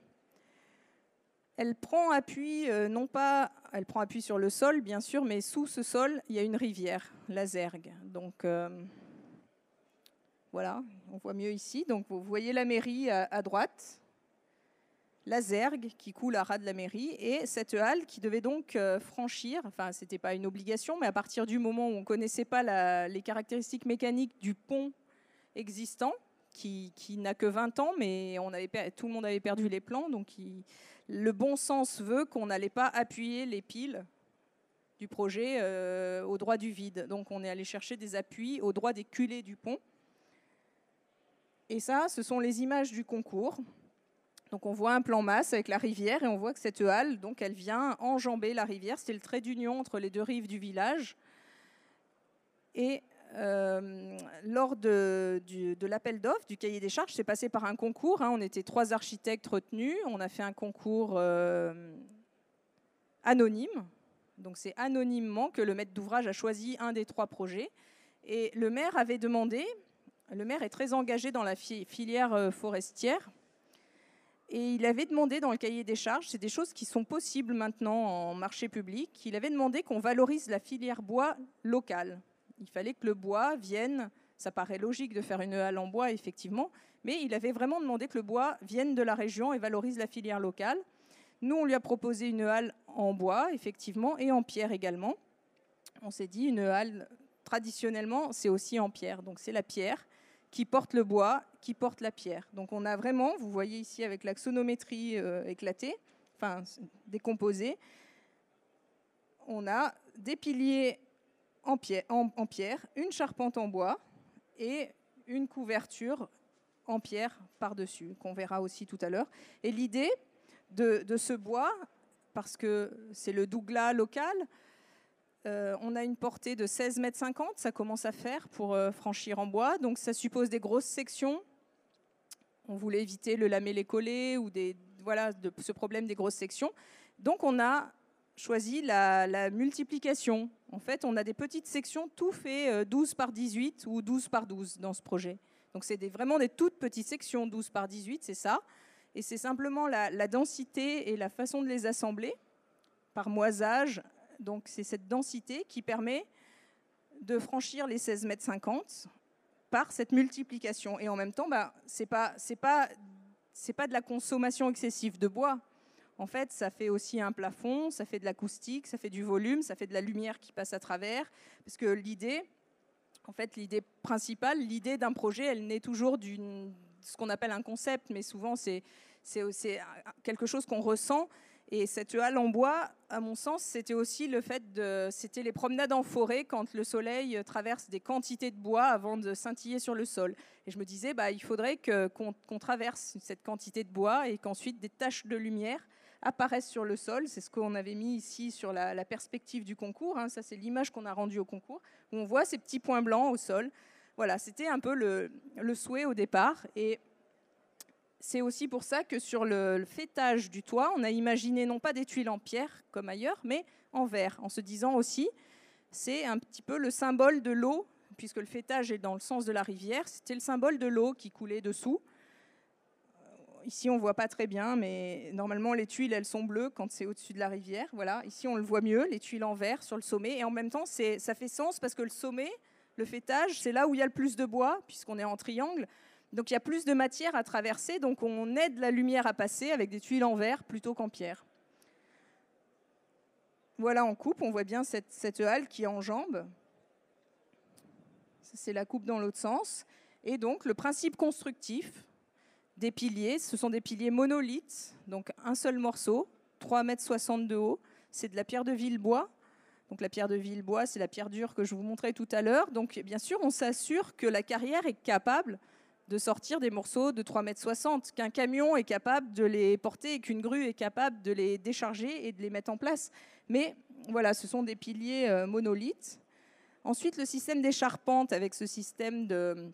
Elle prend appui, euh, non pas, elle prend appui sur le sol, bien sûr, mais sous ce sol, il y a une rivière, la Zergue. Donc euh, voilà, on voit mieux ici. Donc vous voyez la mairie à droite, la Zergue qui coule à ras de la mairie et cette halle qui devait donc euh, franchir, enfin c'était pas une obligation, mais à partir du moment où on connaissait pas les caractéristiques mécaniques du pont existant, qui, n'a que 20 ans, mais tout le monde avait perdu les plans, donc le bon sens veut qu'on n'allait pas appuyer les piles du projet euh, au droit du vide. Donc on est allé chercher des appuis au droit des culées du pont. Et ça, ce sont les images du concours. Donc on voit un plan masse avec la rivière et on voit que cette halle, donc elle vient enjamber la rivière. C'était le trait d'union entre les deux rives du village. Et euh, lors de, l'appel d'offres du cahier des charges, c'est passé par un concours. Hein. on était trois architectes retenus. On a fait un concours euh, anonyme. Donc c'est anonymement que le maître d'ouvrage a choisi un des trois projets. Et le maire avait demandé, le maire est très engagé dans la filière euh, forestière, et il avait demandé dans le cahier des charges, c'est des choses qui sont possibles maintenant en marché public, il avait demandé qu'on valorise la filière bois locale. Il fallait que le bois vienne, ça paraît logique de faire une halle en bois, effectivement, mais il avait vraiment demandé que le bois vienne de la région et valorise la filière locale. Nous, on lui a proposé une halle en bois, effectivement, et en pierre également. On s'est dit, une halle, traditionnellement, c'est aussi en pierre, donc c'est la pierre qui porte le bois, qui porte la pierre. Donc on a vraiment, vous voyez ici avec l'axonométrie euh, éclatée, enfin décomposée, on a des piliers en pierre, en, pierre, une charpente en bois et une couverture en pierre par-dessus, qu'on verra aussi tout à l'heure. Et l'idée de, ce bois, parce que c'est le douglas local, euh, on a une portée de 16 mètres 50, ça commence à faire pour euh, franchir en bois. Donc ça suppose des grosses sections. On voulait éviter le lamellé-collé ou des, voilà, ce problème des grosses sections. Donc on a choisi la, multiplication. En fait, on a des petites sections, tout fait 12 par 18 ou 12 par 12 dans ce projet. Donc c'est vraiment des toutes petites sections, 12 par 18, c'est ça. Et c'est simplement la, densité et la façon de les assembler par moisage. Donc c'est cette densité qui permet de franchir les 16 mètres 50 par cette multiplication. Et en même temps, bah, ce n'est pas, pas, de la consommation excessive de bois. En fait, ça fait aussi un plafond, ça fait de l'acoustique, ça fait du volume, ça fait de la lumière qui passe à travers. Parce que l'idée, en fait, l'idée principale, l'idée d'un projet, elle naît toujours d'une ce qu'on appelle un concept, mais souvent c'est quelque chose qu'on ressent. Et cette halle en bois, à mon sens, c'était aussi le fait de, c'était les promenades en forêt quand le soleil traverse des quantités de bois avant de scintiller sur le sol. Et je me disais, bah, il faudrait qu'on traverse cette quantité de bois et qu'ensuite des taches de lumière apparaissent sur le sol. C'est ce qu'on avait mis ici sur la, perspective du concours. Hein. Ça, c'est l'image qu'on a rendue au concours, où on voit ces petits points blancs au sol. Voilà, c'était un peu le, le souhait au départ. Et c'est aussi pour ça que sur le, fêtage du toit, on a imaginé non pas des tuiles en pierre comme ailleurs, mais en verre, en se disant aussi, c'est un petit peu le symbole de l'eau, puisque le fêtage est dans le sens de la rivière, c'était le symbole de l'eau qui coulait dessous. Ici, on ne voit pas très bien, mais normalement, les tuiles, elles sont bleues quand c'est au-dessus de la rivière. Voilà, ici, on le voit mieux, les tuiles en verre sur le sommet. Et en même temps, ça fait sens parce que le sommet, le fêtage, c'est là où il y a le plus de bois, puisqu'on est en triangle. Donc il y a plus de matière à traverser, donc on aide la lumière à passer avec des tuiles en verre plutôt qu'en pierre. Voilà en coupe, on voit bien cette, halle qui enjambe. C'est la coupe dans l'autre sens. Et donc le principe constructif des piliers, ce sont des piliers monolithes, donc un seul morceau, 3,60 m de haut. C'est de la pierre de Villebois. Donc la pierre de Villebois, c'est la pierre dure que je vous montrais tout à l'heure. Donc bien sûr, on s'assure que la carrière est capable de sortir des morceaux de 3,60 m, qu'un camion est capable de les porter et qu'une grue est capable de les décharger et de les mettre en place. Mais voilà, ce sont des piliers euh, monolithes. Ensuite, le système des charpentes avec ce système de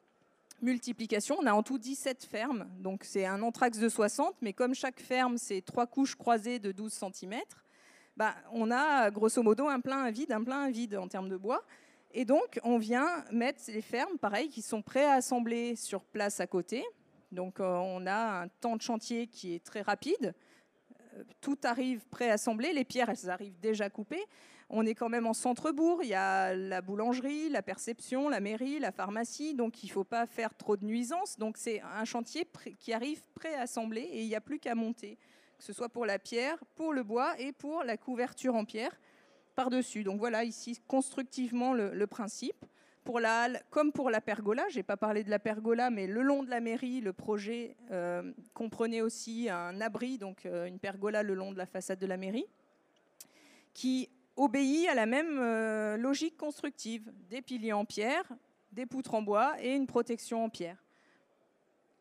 multiplication, on a en tout 17 fermes, donc c'est un anthrax de 60, mais comme chaque ferme, c'est trois couches croisées de 12 cm, bah, on a grosso modo un plein, un vide, un plein, un vide en termes de bois. Et donc, on vient mettre les fermes, pareil, qui sont prêts à assembler sur place à côté. Donc, euh, on a un temps de chantier qui est très rapide. Euh, tout arrive pré-assemblé. Les pierres, elles arrivent déjà coupées. On est quand même en centre-bourg. Il y a la boulangerie, la perception, la mairie, la pharmacie. Donc, il ne faut pas faire trop de nuisances. Donc, c'est un chantier qui arrive pré-assemblé et il n'y a plus qu'à monter, que ce soit pour la pierre, pour le bois et pour la couverture en pierre par-dessus. Donc voilà ici constructivement le, principe. Pour la halle, comme pour la pergola, je n'ai pas parlé de la pergola, mais le long de la mairie, le projet euh, comprenait aussi un abri, donc euh, une pergola le long de la façade de la mairie, qui obéit à la même euh, logique constructive, des piliers en pierre, des poutres en bois et une protection en pierre.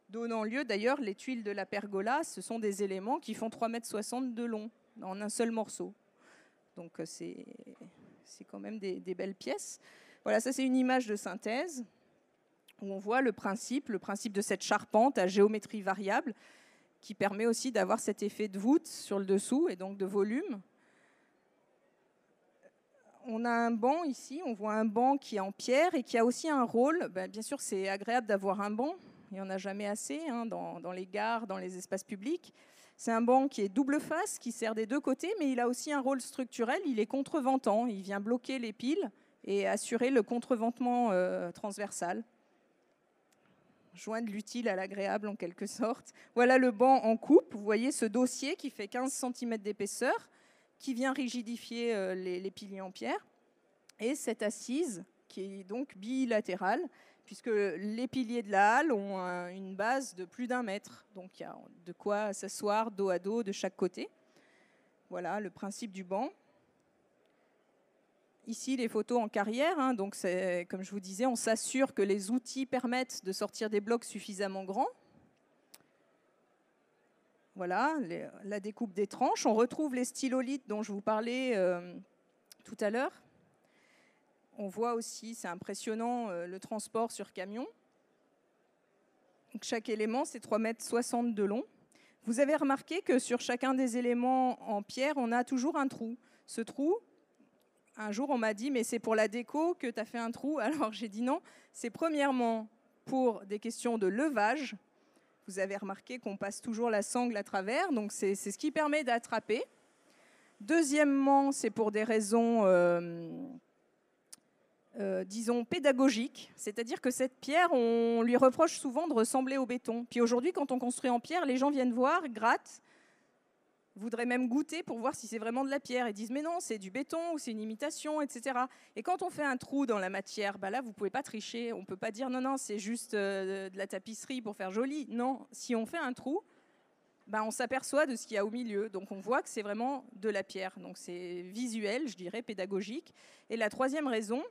Donnant lieu d'ailleurs, les tuiles de la pergola, ce sont des éléments qui font 3,60 m de long en un seul morceau. Donc euh, c'est quand même des, belles pièces. Voilà, ça c'est une image de synthèse où on voit le principe, le principe de cette charpente à géométrie variable qui permet aussi d'avoir cet effet de voûte sur le dessous et donc de volume. On a un banc ici, on voit un banc qui est en pierre et qui a aussi un rôle. Ben, bien sûr, c'est agréable d'avoir un banc, il n'y en a jamais assez hein, dans, les gares, dans les espaces publics. C'est un banc qui est double face, qui sert des deux côtés, mais il a aussi un rôle structurel. Il est contreventant. Il vient bloquer les piles et assurer le contreventement euh, transversal. Joindre l'utile à l'agréable en quelque sorte. Voilà le banc en coupe. Vous voyez ce dossier qui fait 15 cm d'épaisseur, qui vient rigidifier euh, les, les piliers en pierre. Et cette assise qui est donc bilatérale puisque les piliers de la halle ont une base de plus d'un mètre. Donc il y a de quoi s'asseoir dos à dos de chaque côté. Voilà le principe du banc. Ici, les photos en carrière. Hein, comme je vous disais, on s'assure que les outils permettent de sortir des blocs suffisamment grands. Voilà, la découpe des tranches. On retrouve les stylolithes dont je vous parlais euh, tout à l'heure. On voit aussi, c'est impressionnant, le transport sur camion. chaque élément, c'est 3,60 m de long. Vous avez remarqué que sur chacun des éléments en pierre, on a toujours un trou. Ce trou, un jour, on m'a dit, mais c'est pour la déco que tu as fait un trou. Alors j'ai dit non, c'est premièrement pour des questions de levage. Vous avez remarqué qu'on passe toujours la sangle à travers, donc c'est ce qui permet d'attraper. Deuxièmement, c'est pour des raisons, euh, euh, disons, pédagogiques. C'est-à-dire que cette pierre, on lui reproche souvent de ressembler au béton. Puis aujourd'hui, quand on construit en pierre, les gens viennent voir, grattent, voudraient même goûter pour voir si c'est vraiment de la pierre. Ils disent mais non, c'est du béton ou c'est une imitation, etc. Et quand on fait un trou dans la matière, bah là, vous pouvez pas tricher. On peut pas dire non, non, c'est juste euh, de la tapisserie pour faire joli. Non, si on fait un trou, bah, on s'aperçoit de ce qu'il y a au milieu. Donc on voit que c'est vraiment de la pierre. Donc c'est visuel, je dirais, pédagogique. Et la troisième raison,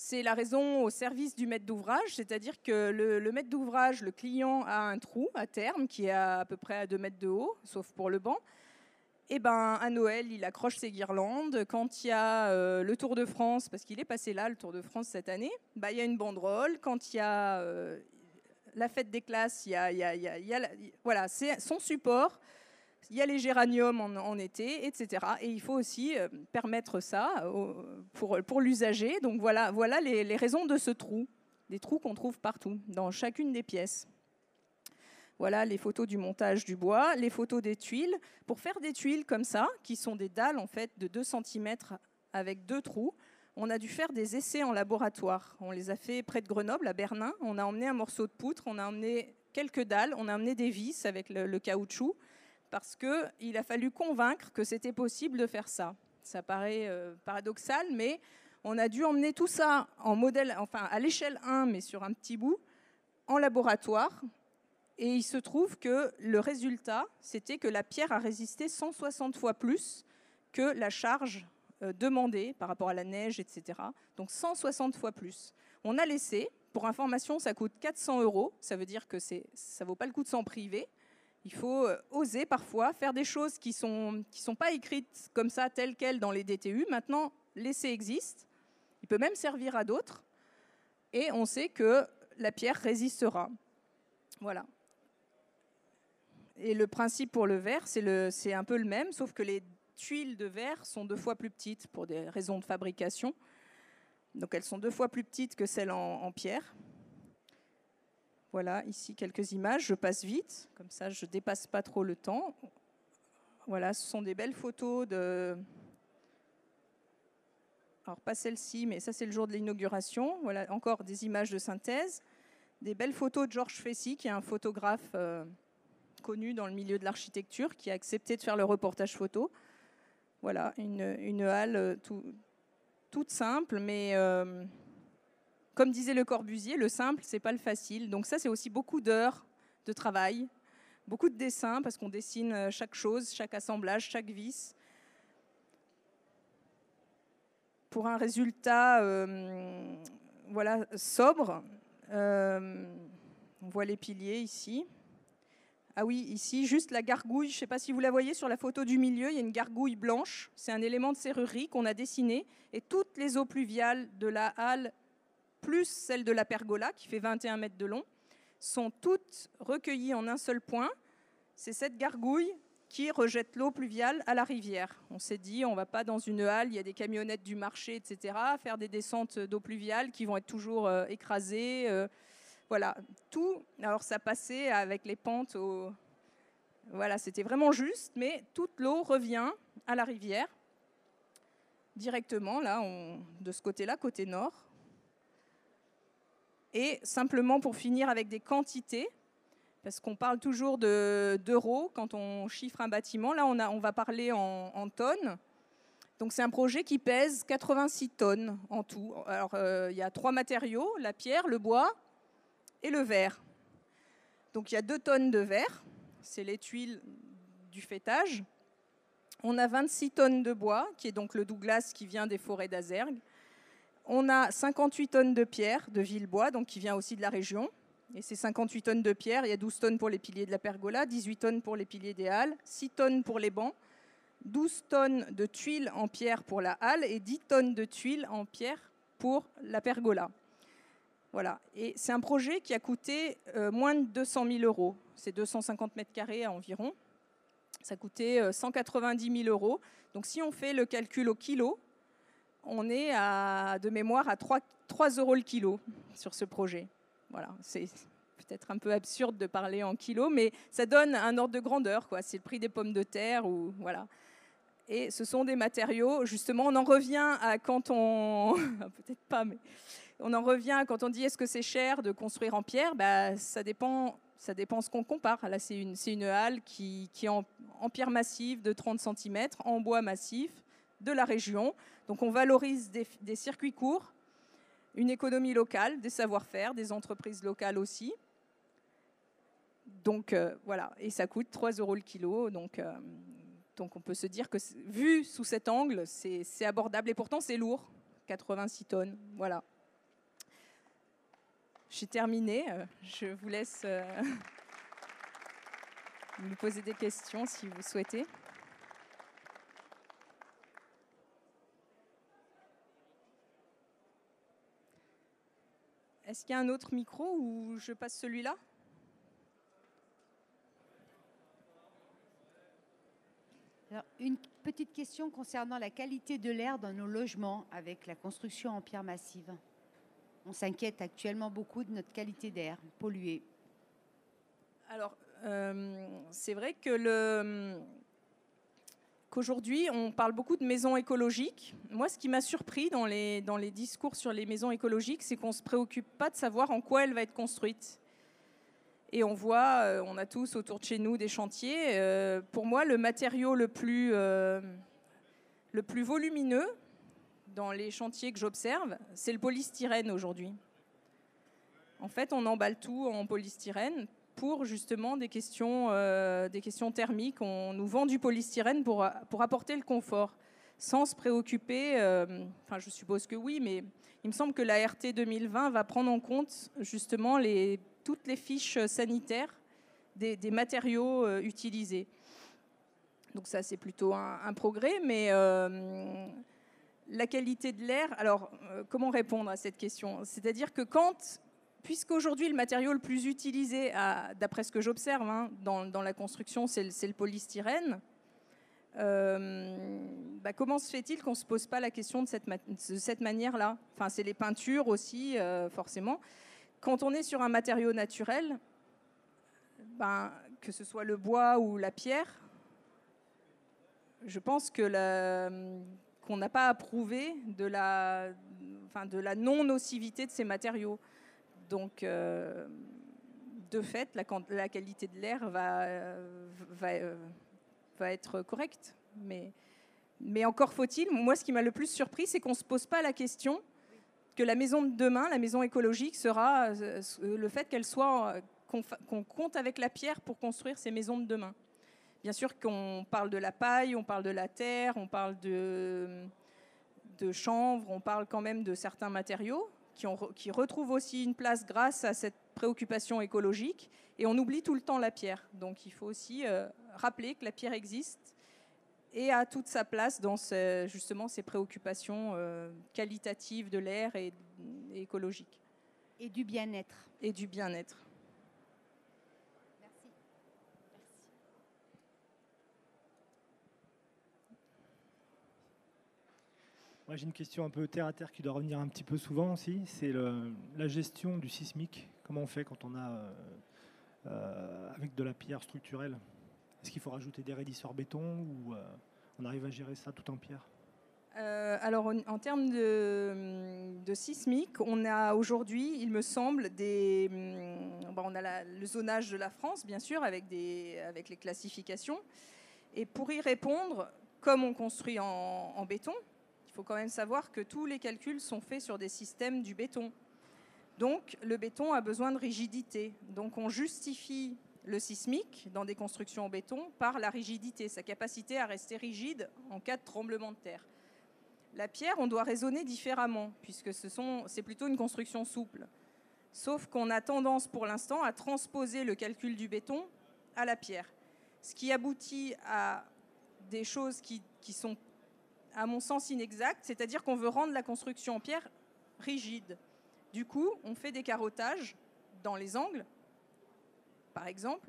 c'est la raison au service du maître d'ouvrage, c'est-à-dire que le, maître d'ouvrage, le client, a un trou à terme qui est à, peu près à 2 mètres de haut, sauf pour le banc. Et eh ben à Noël, il accroche ses guirlandes. Quand il y a euh, le Tour de France, parce qu'il est passé là, le Tour de France cette année, bah, il y a une banderole. Quand il y a euh, la fête des classes, il y a, voilà, c'est son support il y a les géraniums en, été, etc. Et il faut aussi euh, permettre ça pour, pour l'usager. Donc voilà, voilà les, raisons de ce trou, des trous qu'on trouve partout, dans chacune des pièces. Voilà les photos du montage du bois, les photos des tuiles. Pour faire des tuiles comme ça, qui sont des dalles en fait de 2 cm avec deux trous, on a dû faire des essais en laboratoire. On les a fait près de Grenoble, à Bernin. On a emmené un morceau de poutre, on a emmené quelques dalles, on a emmené des vis avec le caoutchouc parce qu'il a fallu convaincre que c'était possible de faire ça. Ça paraît euh, paradoxal, mais on a dû emmener tout ça en modèle, enfin à l'échelle 1, mais sur un petit bout, en laboratoire. Et il se trouve que le résultat, c'était que la pierre a résisté 160 fois plus que la charge euh, demandée par rapport à la neige, etc. Donc 160 fois plus. On a laissé, pour information, ça coûte 400 euros. Ça veut dire que ça ne vaut pas le coup de s'en priver. Il faut euh, oser parfois faire des choses qui ne sont, qui sont pas écrites comme ça, telles quelles dans les DTU. Maintenant, l'essai existe. Il peut même servir à d'autres. Et on sait que la pierre résistera. Voilà. Et le principe pour le verre, c'est un peu le même, sauf que les tuiles de verre sont deux fois plus petites pour des raisons de fabrication. Donc elles sont deux fois plus petites que celles en pierre. Voilà, ici quelques images. Je passe vite, comme ça je dépasse pas trop le temps. Voilà, ce sont des belles photos de. Alors, pas celle-ci, mais ça, c'est le jour de l'inauguration. Voilà, encore des images de synthèse. Des belles photos de Georges Fessy, qui est un photographe euh, connu dans le milieu de l'architecture, qui a accepté de faire le reportage photo. Voilà, une, halle euh, toute simple, mais. Euh, comme disait Le Corbusier, le simple, c'est pas le facile. Donc ça, c'est aussi beaucoup d'heures de travail, beaucoup de dessins, parce qu'on dessine euh, chaque chose, chaque assemblage, chaque vis. Pour un résultat euh, voilà, sobre, euh, on voit les piliers ici. Ah oui, ici, juste la gargouille, je ne sais pas si vous la voyez sur la photo du milieu, il y a une gargouille blanche, c'est un élément de serrurerie qu'on a dessiné, et toutes les eaux pluviales de la halle plus celle de la pergola, qui fait 21 mètres de long, sont toutes recueillies en un seul point. C'est cette gargouille qui rejette l'eau pluviale à la rivière. On s'est dit, on ne va pas dans une halle, il y a des camionnettes du marché, etc., faire des descentes d'eau pluviale qui vont être toujours euh, écrasées. Euh, voilà, tout. Alors ça passait avec les pentes. Voilà, c'était vraiment juste, mais toute l'eau revient à la rivière directement, là, de ce côté-là, côté nord. Et simplement pour finir avec des quantités, parce qu'on parle toujours d'euros quand on chiffre un bâtiment. Là, on, va parler en, tonnes. Donc c'est un projet qui pèse 86 tonnes en tout. Alors euh, il y a trois matériaux, la pierre, le bois et le verre. Donc il y a deux tonnes de verre, c'est les tuiles du fêtage. On a 26 tonnes de bois, qui est donc le Douglas qui vient des forêts d'Azergue. On a 58 tonnes de pierre de Villebois, donc qui vient aussi de la région. Et ces 58 tonnes de pierre, il y a 12 tonnes pour les piliers de la pergola, 18 tonnes pour les piliers des halles, 6 tonnes pour les bancs, 12 tonnes de tuiles en pierre pour la halle et 10 tonnes de tuiles en pierre pour la pergola. Voilà. Et c'est un projet qui a coûté euh, moins de 200 000 euros. C'est 250 mètres carrés environ. Ça a coûté 190 000 euros. Donc si on fait le calcul au kilo, on est à, de mémoire à 3, 3 euros le kilo sur ce projet. Voilà, c'est peut-être un peu absurde de parler en kilos, mais ça donne un ordre de grandeur. Quoi. C'est le prix des pommes de terre. Ou, voilà. Et ce sont des matériaux, justement, on en revient à quand on... peut-être pas, mais on en revient quand on dit est-ce que c'est cher de construire en pierre? Bah, Ça dépend ça dépend ce qu'on compare. Là, c'est une, une, halle qui, qui est en, pierre massive de 30 cm, en bois massif de la région. Donc on valorise des, circuits courts, une économie locale, des savoir-faire, des entreprises locales aussi. Donc euh, voilà, et ça coûte 3 euros le kilo. Donc, euh, donc on peut se dire que vu sous cet angle, c'est abordable. Et pourtant c'est lourd, 86 tonnes. Voilà. J'ai terminé. Euh, je vous laisse poser des questions si vous souhaitez. Est-ce qu'il y a un autre micro ou je passe celui-là? Une petite question concernant la qualité de l'air dans nos logements avec la construction en pierre massive. On s'inquiète actuellement beaucoup de notre qualité d'air polluée. Alors, euh, c'est vrai que le, qu'aujourd'hui, on parle beaucoup de maisons écologiques. Moi, ce qui m'a surpris dans les, dans les discours sur les maisons écologiques, c'est qu'on ne se préoccupe pas de savoir en quoi elle va être construite. Et on voit, euh, on a tous autour de chez nous des chantiers. Euh, pour moi, le matériau le plus, euh, le plus volumineux dans les chantiers que j'observe, c'est le polystyrène aujourd'hui. En fait, on emballe tout en polystyrène pour justement des questions, euh, des questions thermiques. On nous vend du polystyrène pour, pour apporter le confort, sans se préoccuper, euh, enfin je suppose que oui, mais il me semble que la RT 2020 va prendre en compte justement toutes les fiches sanitaires des, des matériaux euh, utilisés. Donc ça c'est plutôt un, un, progrès, mais la qualité de l'air, alors comment répondre à cette question? C'est-à-dire que quand puisqu'aujourd'hui le matériau le plus utilisé, d'après ce que j'observe hein, dans, la construction, c'est le, polystyrène, euh, bah, comment se fait-il qu'on ne se pose pas la question de cette, manière-là? Enfin, c'est les peintures aussi, euh, forcément. Quand on est sur un matériau naturel, ben, que ce soit le bois ou la pierre, je pense qu'on n'a pas approuvé de de la non-nocivité de ces matériaux. Donc, euh, de fait, la, qualité de l'air va, euh, va, être correcte. Mais, encore faut-il, moi, ce qui m'a le plus surpris, c'est qu'on ne se pose pas la question que la maison de demain, la maison écologique, sera euh, le fait qu'elle soit qu'on compte avec la pierre pour construire ces maisons de demain. Bien sûr qu'on parle de la paille, on parle de la terre, on parle de chanvre, on parle quand même de certains matériaux, qui, retrouvent aussi une place grâce à cette préoccupation écologique. Et on oublie tout le temps la pierre. Donc il faut aussi euh, rappeler que la pierre existe et a toute sa place dans justement ces préoccupations euh, qualitatives de l'air et, et écologiques. Et du bien-être. Et du bien-être. Moi, j'ai une question un peu terre à terre qui doit revenir un petit peu souvent aussi. C'est la gestion du sismique. Comment on fait quand on a euh, euh, avec de la pierre structurelle? Est-ce qu'il faut rajouter des raidisseurs béton ou euh, on arrive à gérer ça tout en pierre? Alors, en, termes de, sismique, on a aujourd'hui, il me semble, des, hum, on a le zonage de la France, bien sûr, avec les classifications. Et pour y répondre, comme on construit en béton, faut quand même savoir que tous les calculs sont faits sur des systèmes du béton. Donc le béton a besoin de rigidité. Donc on justifie le sismique dans des constructions en béton par la rigidité, sa capacité à rester rigide en cas de tremblement de terre. La pierre, on doit raisonner différemment, puisque c'est plutôt une construction souple. Sauf qu'on a tendance pour l'instant à transposer le calcul du béton à la pierre, ce qui aboutit à des choses qui, qui sont, à mon sens, inexactes, c'est-à-dire qu'on veut rendre la construction en pierre rigide. Du coup, on fait des carottages dans les angles, par exemple,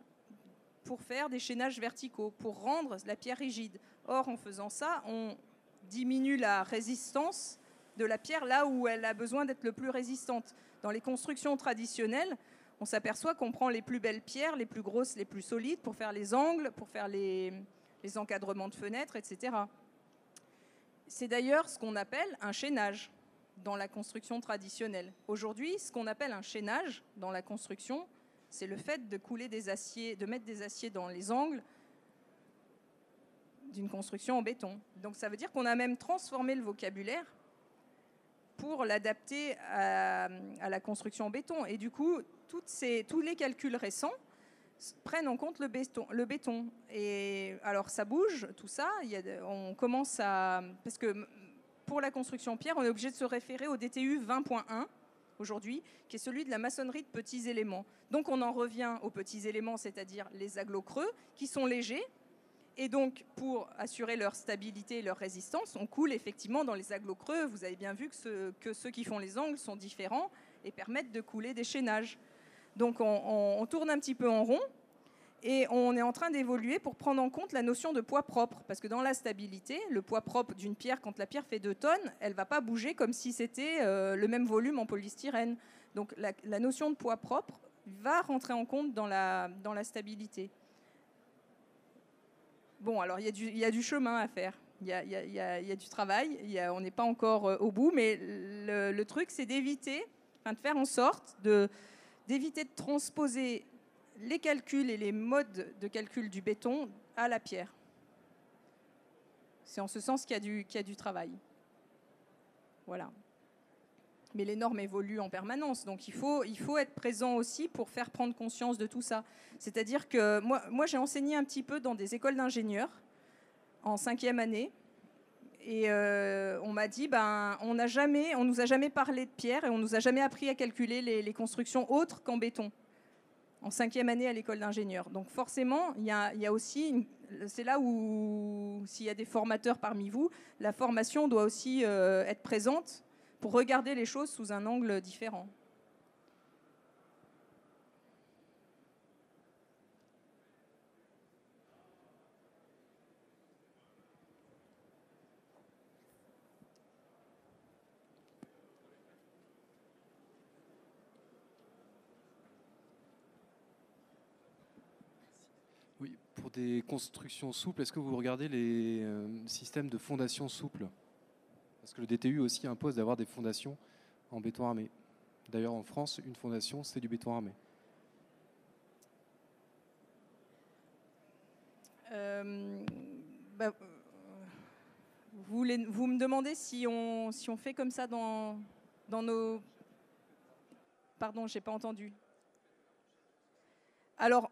pour faire des chaînages verticaux, pour rendre la pierre rigide. Or, en faisant ça, on diminue la résistance de la pierre là où elle a besoin d'être le plus résistante. Dans les constructions traditionnelles, on s'aperçoit qu'on prend les plus belles pierres, les plus grosses, les plus solides, pour faire les angles, pour faire les, les encadrements de fenêtres, etc. C'est d'ailleurs ce qu'on appelle un chaînage dans la construction traditionnelle. Aujourd'hui, ce qu'on appelle un chaînage dans la construction, c'est le fait de couler des aciers, de mettre des aciers dans les angles d'une construction en béton. Donc ça veut dire qu'on a même transformé le vocabulaire pour l'adapter à, la construction en béton. Et du coup, tous les calculs récents prennent en compte le béton, le béton. Et alors ça bouge, tout ça. Y a, on commence à parce que pour la construction en pierre, on est obligé de se référer au DTU 20.1 aujourd'hui, qui est celui de la maçonnerie de petits éléments. Donc on en revient aux petits éléments, c'est-à-dire les agglos creux, qui sont légers. Et donc, pour assurer leur stabilité et leur résistance, on coule effectivement dans les agglos creux. Vous avez bien vu que, que ceux qui font les angles sont différents et permettent de couler des chaînages. Donc on, tourne un petit peu en rond et on est en train d'évoluer pour prendre en compte la notion de poids propre. Parce que dans la stabilité, le poids propre d'une pierre, quand la pierre fait 2 tonnes, elle ne va pas bouger comme si c'était euh, le même volume en polystyrène. Donc la, notion de poids propre va rentrer en compte dans la, dans la stabilité. Bon, alors il y, y, a du chemin à faire. Il y, y, y a, du travail. on n'est pas encore euh, au bout. Mais le, le truc, c'est d'éviter, enfin, de faire en sorte d'éviter de, transposer les calculs et les modes de calcul du béton à la pierre. C'est en ce sens qu'il y, a du travail. Voilà. Mais les normes évoluent en permanence, donc il faut, il faut être présent aussi pour faire prendre conscience de tout ça. C'est-à-dire que moi j'ai enseigné un petit peu dans des écoles d'ingénieurs en cinquième année, et euh, on m'a dit, ben, on nous a jamais parlé de pierre et on nous a jamais appris à calculer les, constructions autres qu'en béton en cinquième année à l'école d'ingénieur. Donc forcément, il y a, il y a aussi, c'est là où, s'il y a des formateurs parmi vous, la formation doit aussi euh, être présente pour regarder les choses sous un angle différent. Des constructions souples, est-ce que vous regardez les euh, systèmes de fondations souples? Parce que le DTU aussi impose d'avoir des fondations en béton armé. D'ailleurs, en France, une fondation, c'est du béton armé. Euh, bah, vous, voulez, vous, me demandez si on, fait comme ça dans, dans nos... Pardon, j'ai pas entendu. Alors,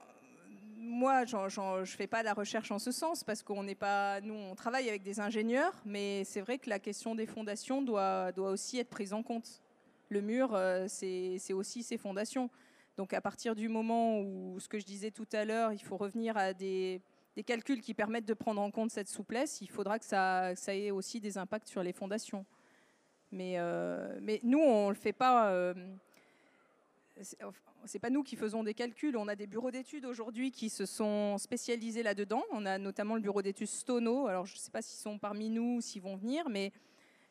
moi, je ne fais pas la recherche en ce sens parce qu'on n'est pas, nous, on travaille avec des ingénieurs, mais c'est vrai que la question des fondations doit, aussi être prise en compte. Le mur, euh, c'est aussi ses fondations. Donc, à partir du moment où, ce que je disais tout à l'heure, il faut revenir à des, calculs qui permettent de prendre en compte cette souplesse, il faudra que ça, ait aussi des impacts sur les fondations. Mais, euh, nous, on ne le fait pas. Euh, c'est pas nous qui faisons des calculs. On a des bureaux d'études aujourd'hui qui se sont spécialisés là-dedans. On a notamment le bureau d'études Stono. Alors je ne sais pas s'ils sont parmi nous, s'ils vont venir, mais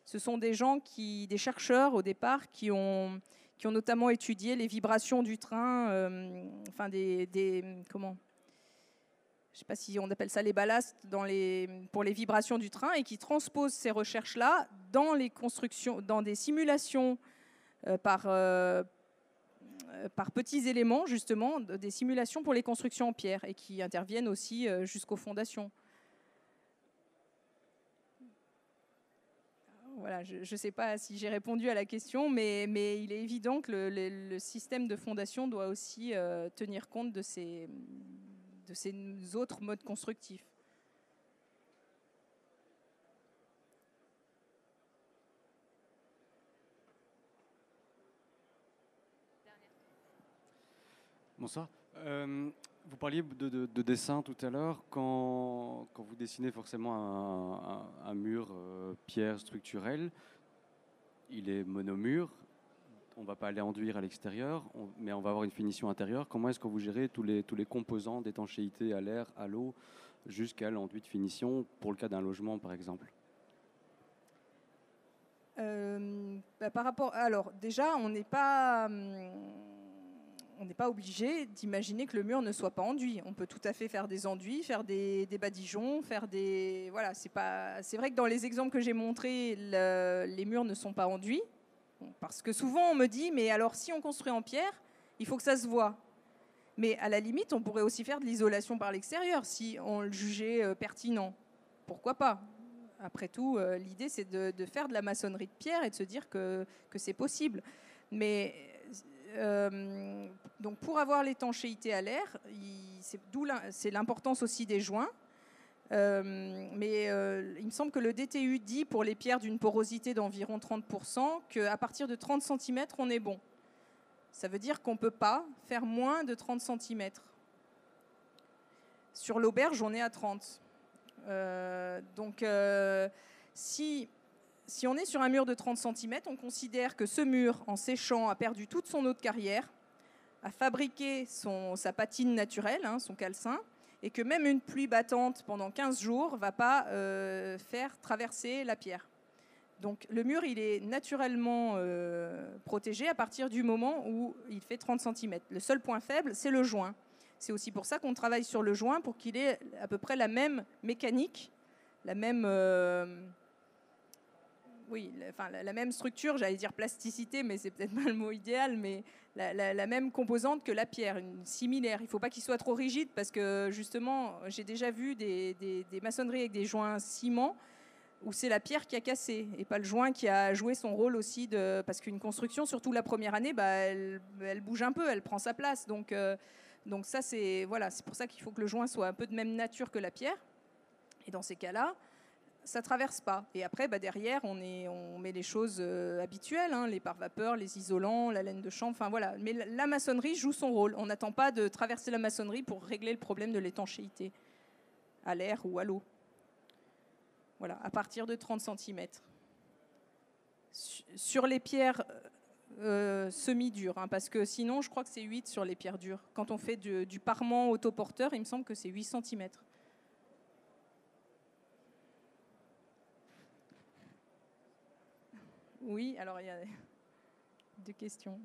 ce sont des gens qui, des chercheurs au départ, qui ont, qui ont notamment étudié les vibrations du train, euh, enfin des, des, comment je ne sais pas si on appelle ça les ballasts pour les vibrations du train et qui transposent ces recherches-là dans les constructions, dans des simulations euh, par, euh, par petits éléments, justement, des simulations pour les constructions en pierre et qui interviennent aussi euh, jusqu'aux fondations. Voilà, je ne sais pas si j'ai répondu à la question, mais, il est évident que le, système de fondation doit aussi euh, tenir compte de ces autres modes constructifs. Bonsoir. Euh, vous parliez de, de, de, dessin tout à l'heure. Quand, quand vous dessinez forcément un, un mur pierre structurel, il est monomure, on ne va pas aller enduire à l'extérieur, mais on va avoir une finition intérieure. Comment est-ce que vous gérez tous les, tous les composants d'étanchéité à l'air, à l'eau, jusqu'à l'enduit de finition, pour le cas d'un logement par exemple? Euh, bah, par rapport, alors déjà, on n'est pas, hum, on n'est pas obligé d'imaginer que le mur ne soit pas enduit. On peut tout à fait faire des enduits, faire des, badigeons, faire des, voilà, c'est pas, c'est vrai que dans les exemples que j'ai montrés, les murs ne sont pas enduits. Parce que souvent on me dit, mais alors si on construit en pierre, il faut que ça se voit. Mais à la limite, on pourrait aussi faire de l'isolation par l'extérieur si on le jugeait euh, pertinent. Pourquoi pas? Après tout, euh, l'idée c'est de, faire de la maçonnerie de pierre et de se dire que, c'est possible. Mais euh, donc pour avoir l'étanchéité à l'air, c'est l'importance aussi des joints. Euh, mais euh, il me semble que le DTU dit pour les pierres d'une porosité d'environ 30% qu'à partir de 30 cm, on est bon. Ça veut dire qu'on ne peut pas faire moins de 30 cm. Sur l'auberge, on est à 30. Euh, donc, si, si on est sur un mur de 30 cm, on considère que ce mur, en séchant, a perdu toute son eau de carrière, a fabriqué son, sa patine naturelle, hein, son calcin, et que même une pluie battante pendant 15 jours ne va pas euh, faire traverser la pierre. Donc le mur, il est naturellement euh, protégé à partir du moment où il fait 30 cm. Le seul point faible, c'est le joint. C'est aussi pour ça qu'on travaille sur le joint, pour qu'il ait à peu près la même mécanique, la même... Euh, oui, la, enfin, la, même structure, j'allais dire plasticité, mais c'est peut-être pas le mot idéal, mais la, même composante que la pierre, une similaire. Il ne faut pas qu'il soit trop rigide parce que justement, j'ai déjà vu des, maçonneries avec des joints ciment où c'est la pierre qui a cassé et pas le joint qui a joué son rôle aussi parce qu'une construction, surtout la première année, bah, elle, bouge un peu, elle prend sa place. Donc, euh, donc ça c'est voilà, c'est pour ça qu'il faut que le joint soit un peu de même nature que la pierre. Et dans ces cas-là, ça traverse pas. Et après, bah, derrière, on, met les choses euh, habituelles, hein, les pare-vapeurs, les isolants, la laine de chambre, enfin voilà. Mais la, maçonnerie joue son rôle. On n'attend pas de traverser la maçonnerie pour régler le problème de l'étanchéité à l'air ou à l'eau. Voilà, à partir de 30 cm. Sur les pierres euh, semi-dures, hein, parce que sinon, je crois que c'est 8 sur les pierres dures. Quand on fait du, du parement autoporteur, il me semble que c'est 8 cm. Oui, alors il y a deux questions.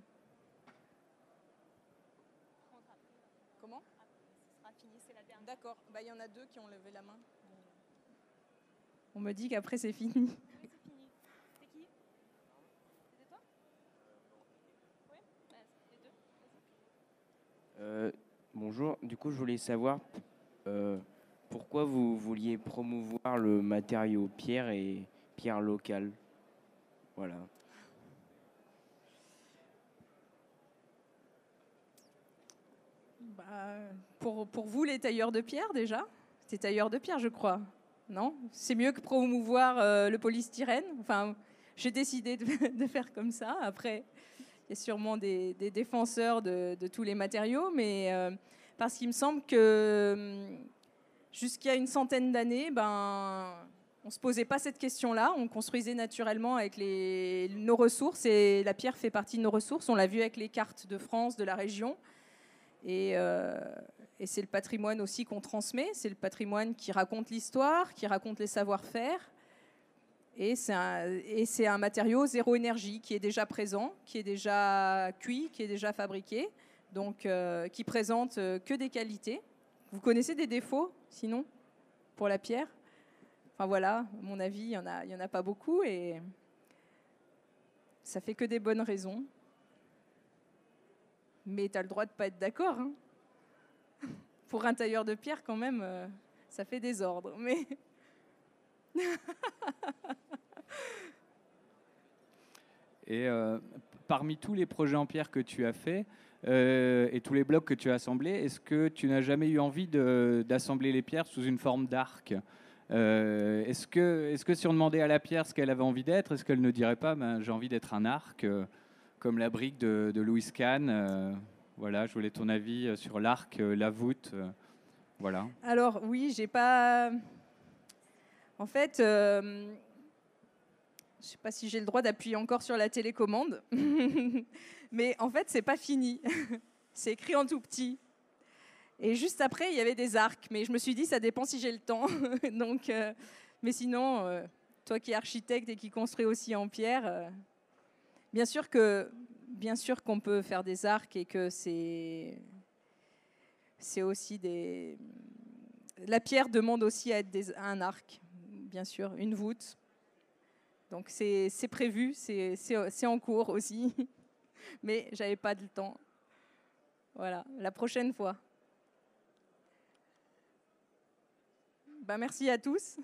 Comment? D'accord, bah, il y en a deux qui ont levé la main. On me dit qu'après c'est fini. C'est qui? C'est toi? Oui, bah, deux. Euh, bonjour, du coup je voulais savoir euh, pourquoi vous vouliez promouvoir le matériau pierre et pierre locale? Voilà. Bah, pour, pour, vous, les tailleurs de pierre, déjà C'est tailleurs de pierre, je crois. Non? C'est mieux que promouvoir euh, le polystyrène Enfin, j'ai décidé de, faire comme ça. Après, il y a sûrement des, défenseur défenseurs de, tous les matériaux, mais euh, parce qu'il me semble que hum, jusqu'à une centaine d'années, ben on ne se posait pas cette question-là, on construisait naturellement avec nos ressources et la pierre fait partie de nos ressources. On l'a vu avec les cartes de France, de la région. Et, euh, c'est le patrimoine aussi qu'on transmet, c'est le patrimoine qui raconte l'histoire, qui raconte les savoir-faire. Et c'est un, matériau zéro énergie qui est déjà présent, qui est déjà cuit, qui est déjà fabriqué, donc euh, qui présente euh, que des qualités. Vous connaissez des défauts, sinon, pour la pierre? Voilà, mon avis, il n'y en, a, en a pas beaucoup et ça fait que des bonnes raisons. Mais tu as le droit de ne pas être d'accord. Hein. Pour un tailleur de pierre, quand même, euh, ça fait des ordres. Mais. et euh, parmi tous les projets en pierre que tu as fait euh, et tous les blocs que tu as assemblés, est-ce que tu n'as jamais eu envie d'assembler les pierres sous une forme d'arc? Euh, est-ce, que, si on demandait à la pierre ce qu'elle avait envie d'être, est-ce qu'elle ne dirait pas ben, j'ai envie d'être un arc, euh, comme la brique de, Louis Kahn euh, Voilà, je voulais ton avis sur l'arc, la voûte. voilà. Alors oui, j'ai pas. En fait, je ne sais pas si j'ai le droit d'appuyer encore sur la télécommande, mais en fait, c'est pas fini. c'est écrit en tout petit. Et juste après, il y avait des arcs, mais je me suis dit, ça dépend si j'ai le temps. Donc, euh, mais sinon, euh, toi qui es architecte et qui construis aussi en pierre, euh, bien sûr que, bien sûr qu'on peut faire des arcs et que c'est, c'est aussi des. La pierre demande aussi à être un arc, bien sûr, une voûte. Donc c'est, c'est prévu, c'est, c'est en cours aussi, mais j'avais pas de temps. Voilà, la prochaine fois. Ben, merci à tous.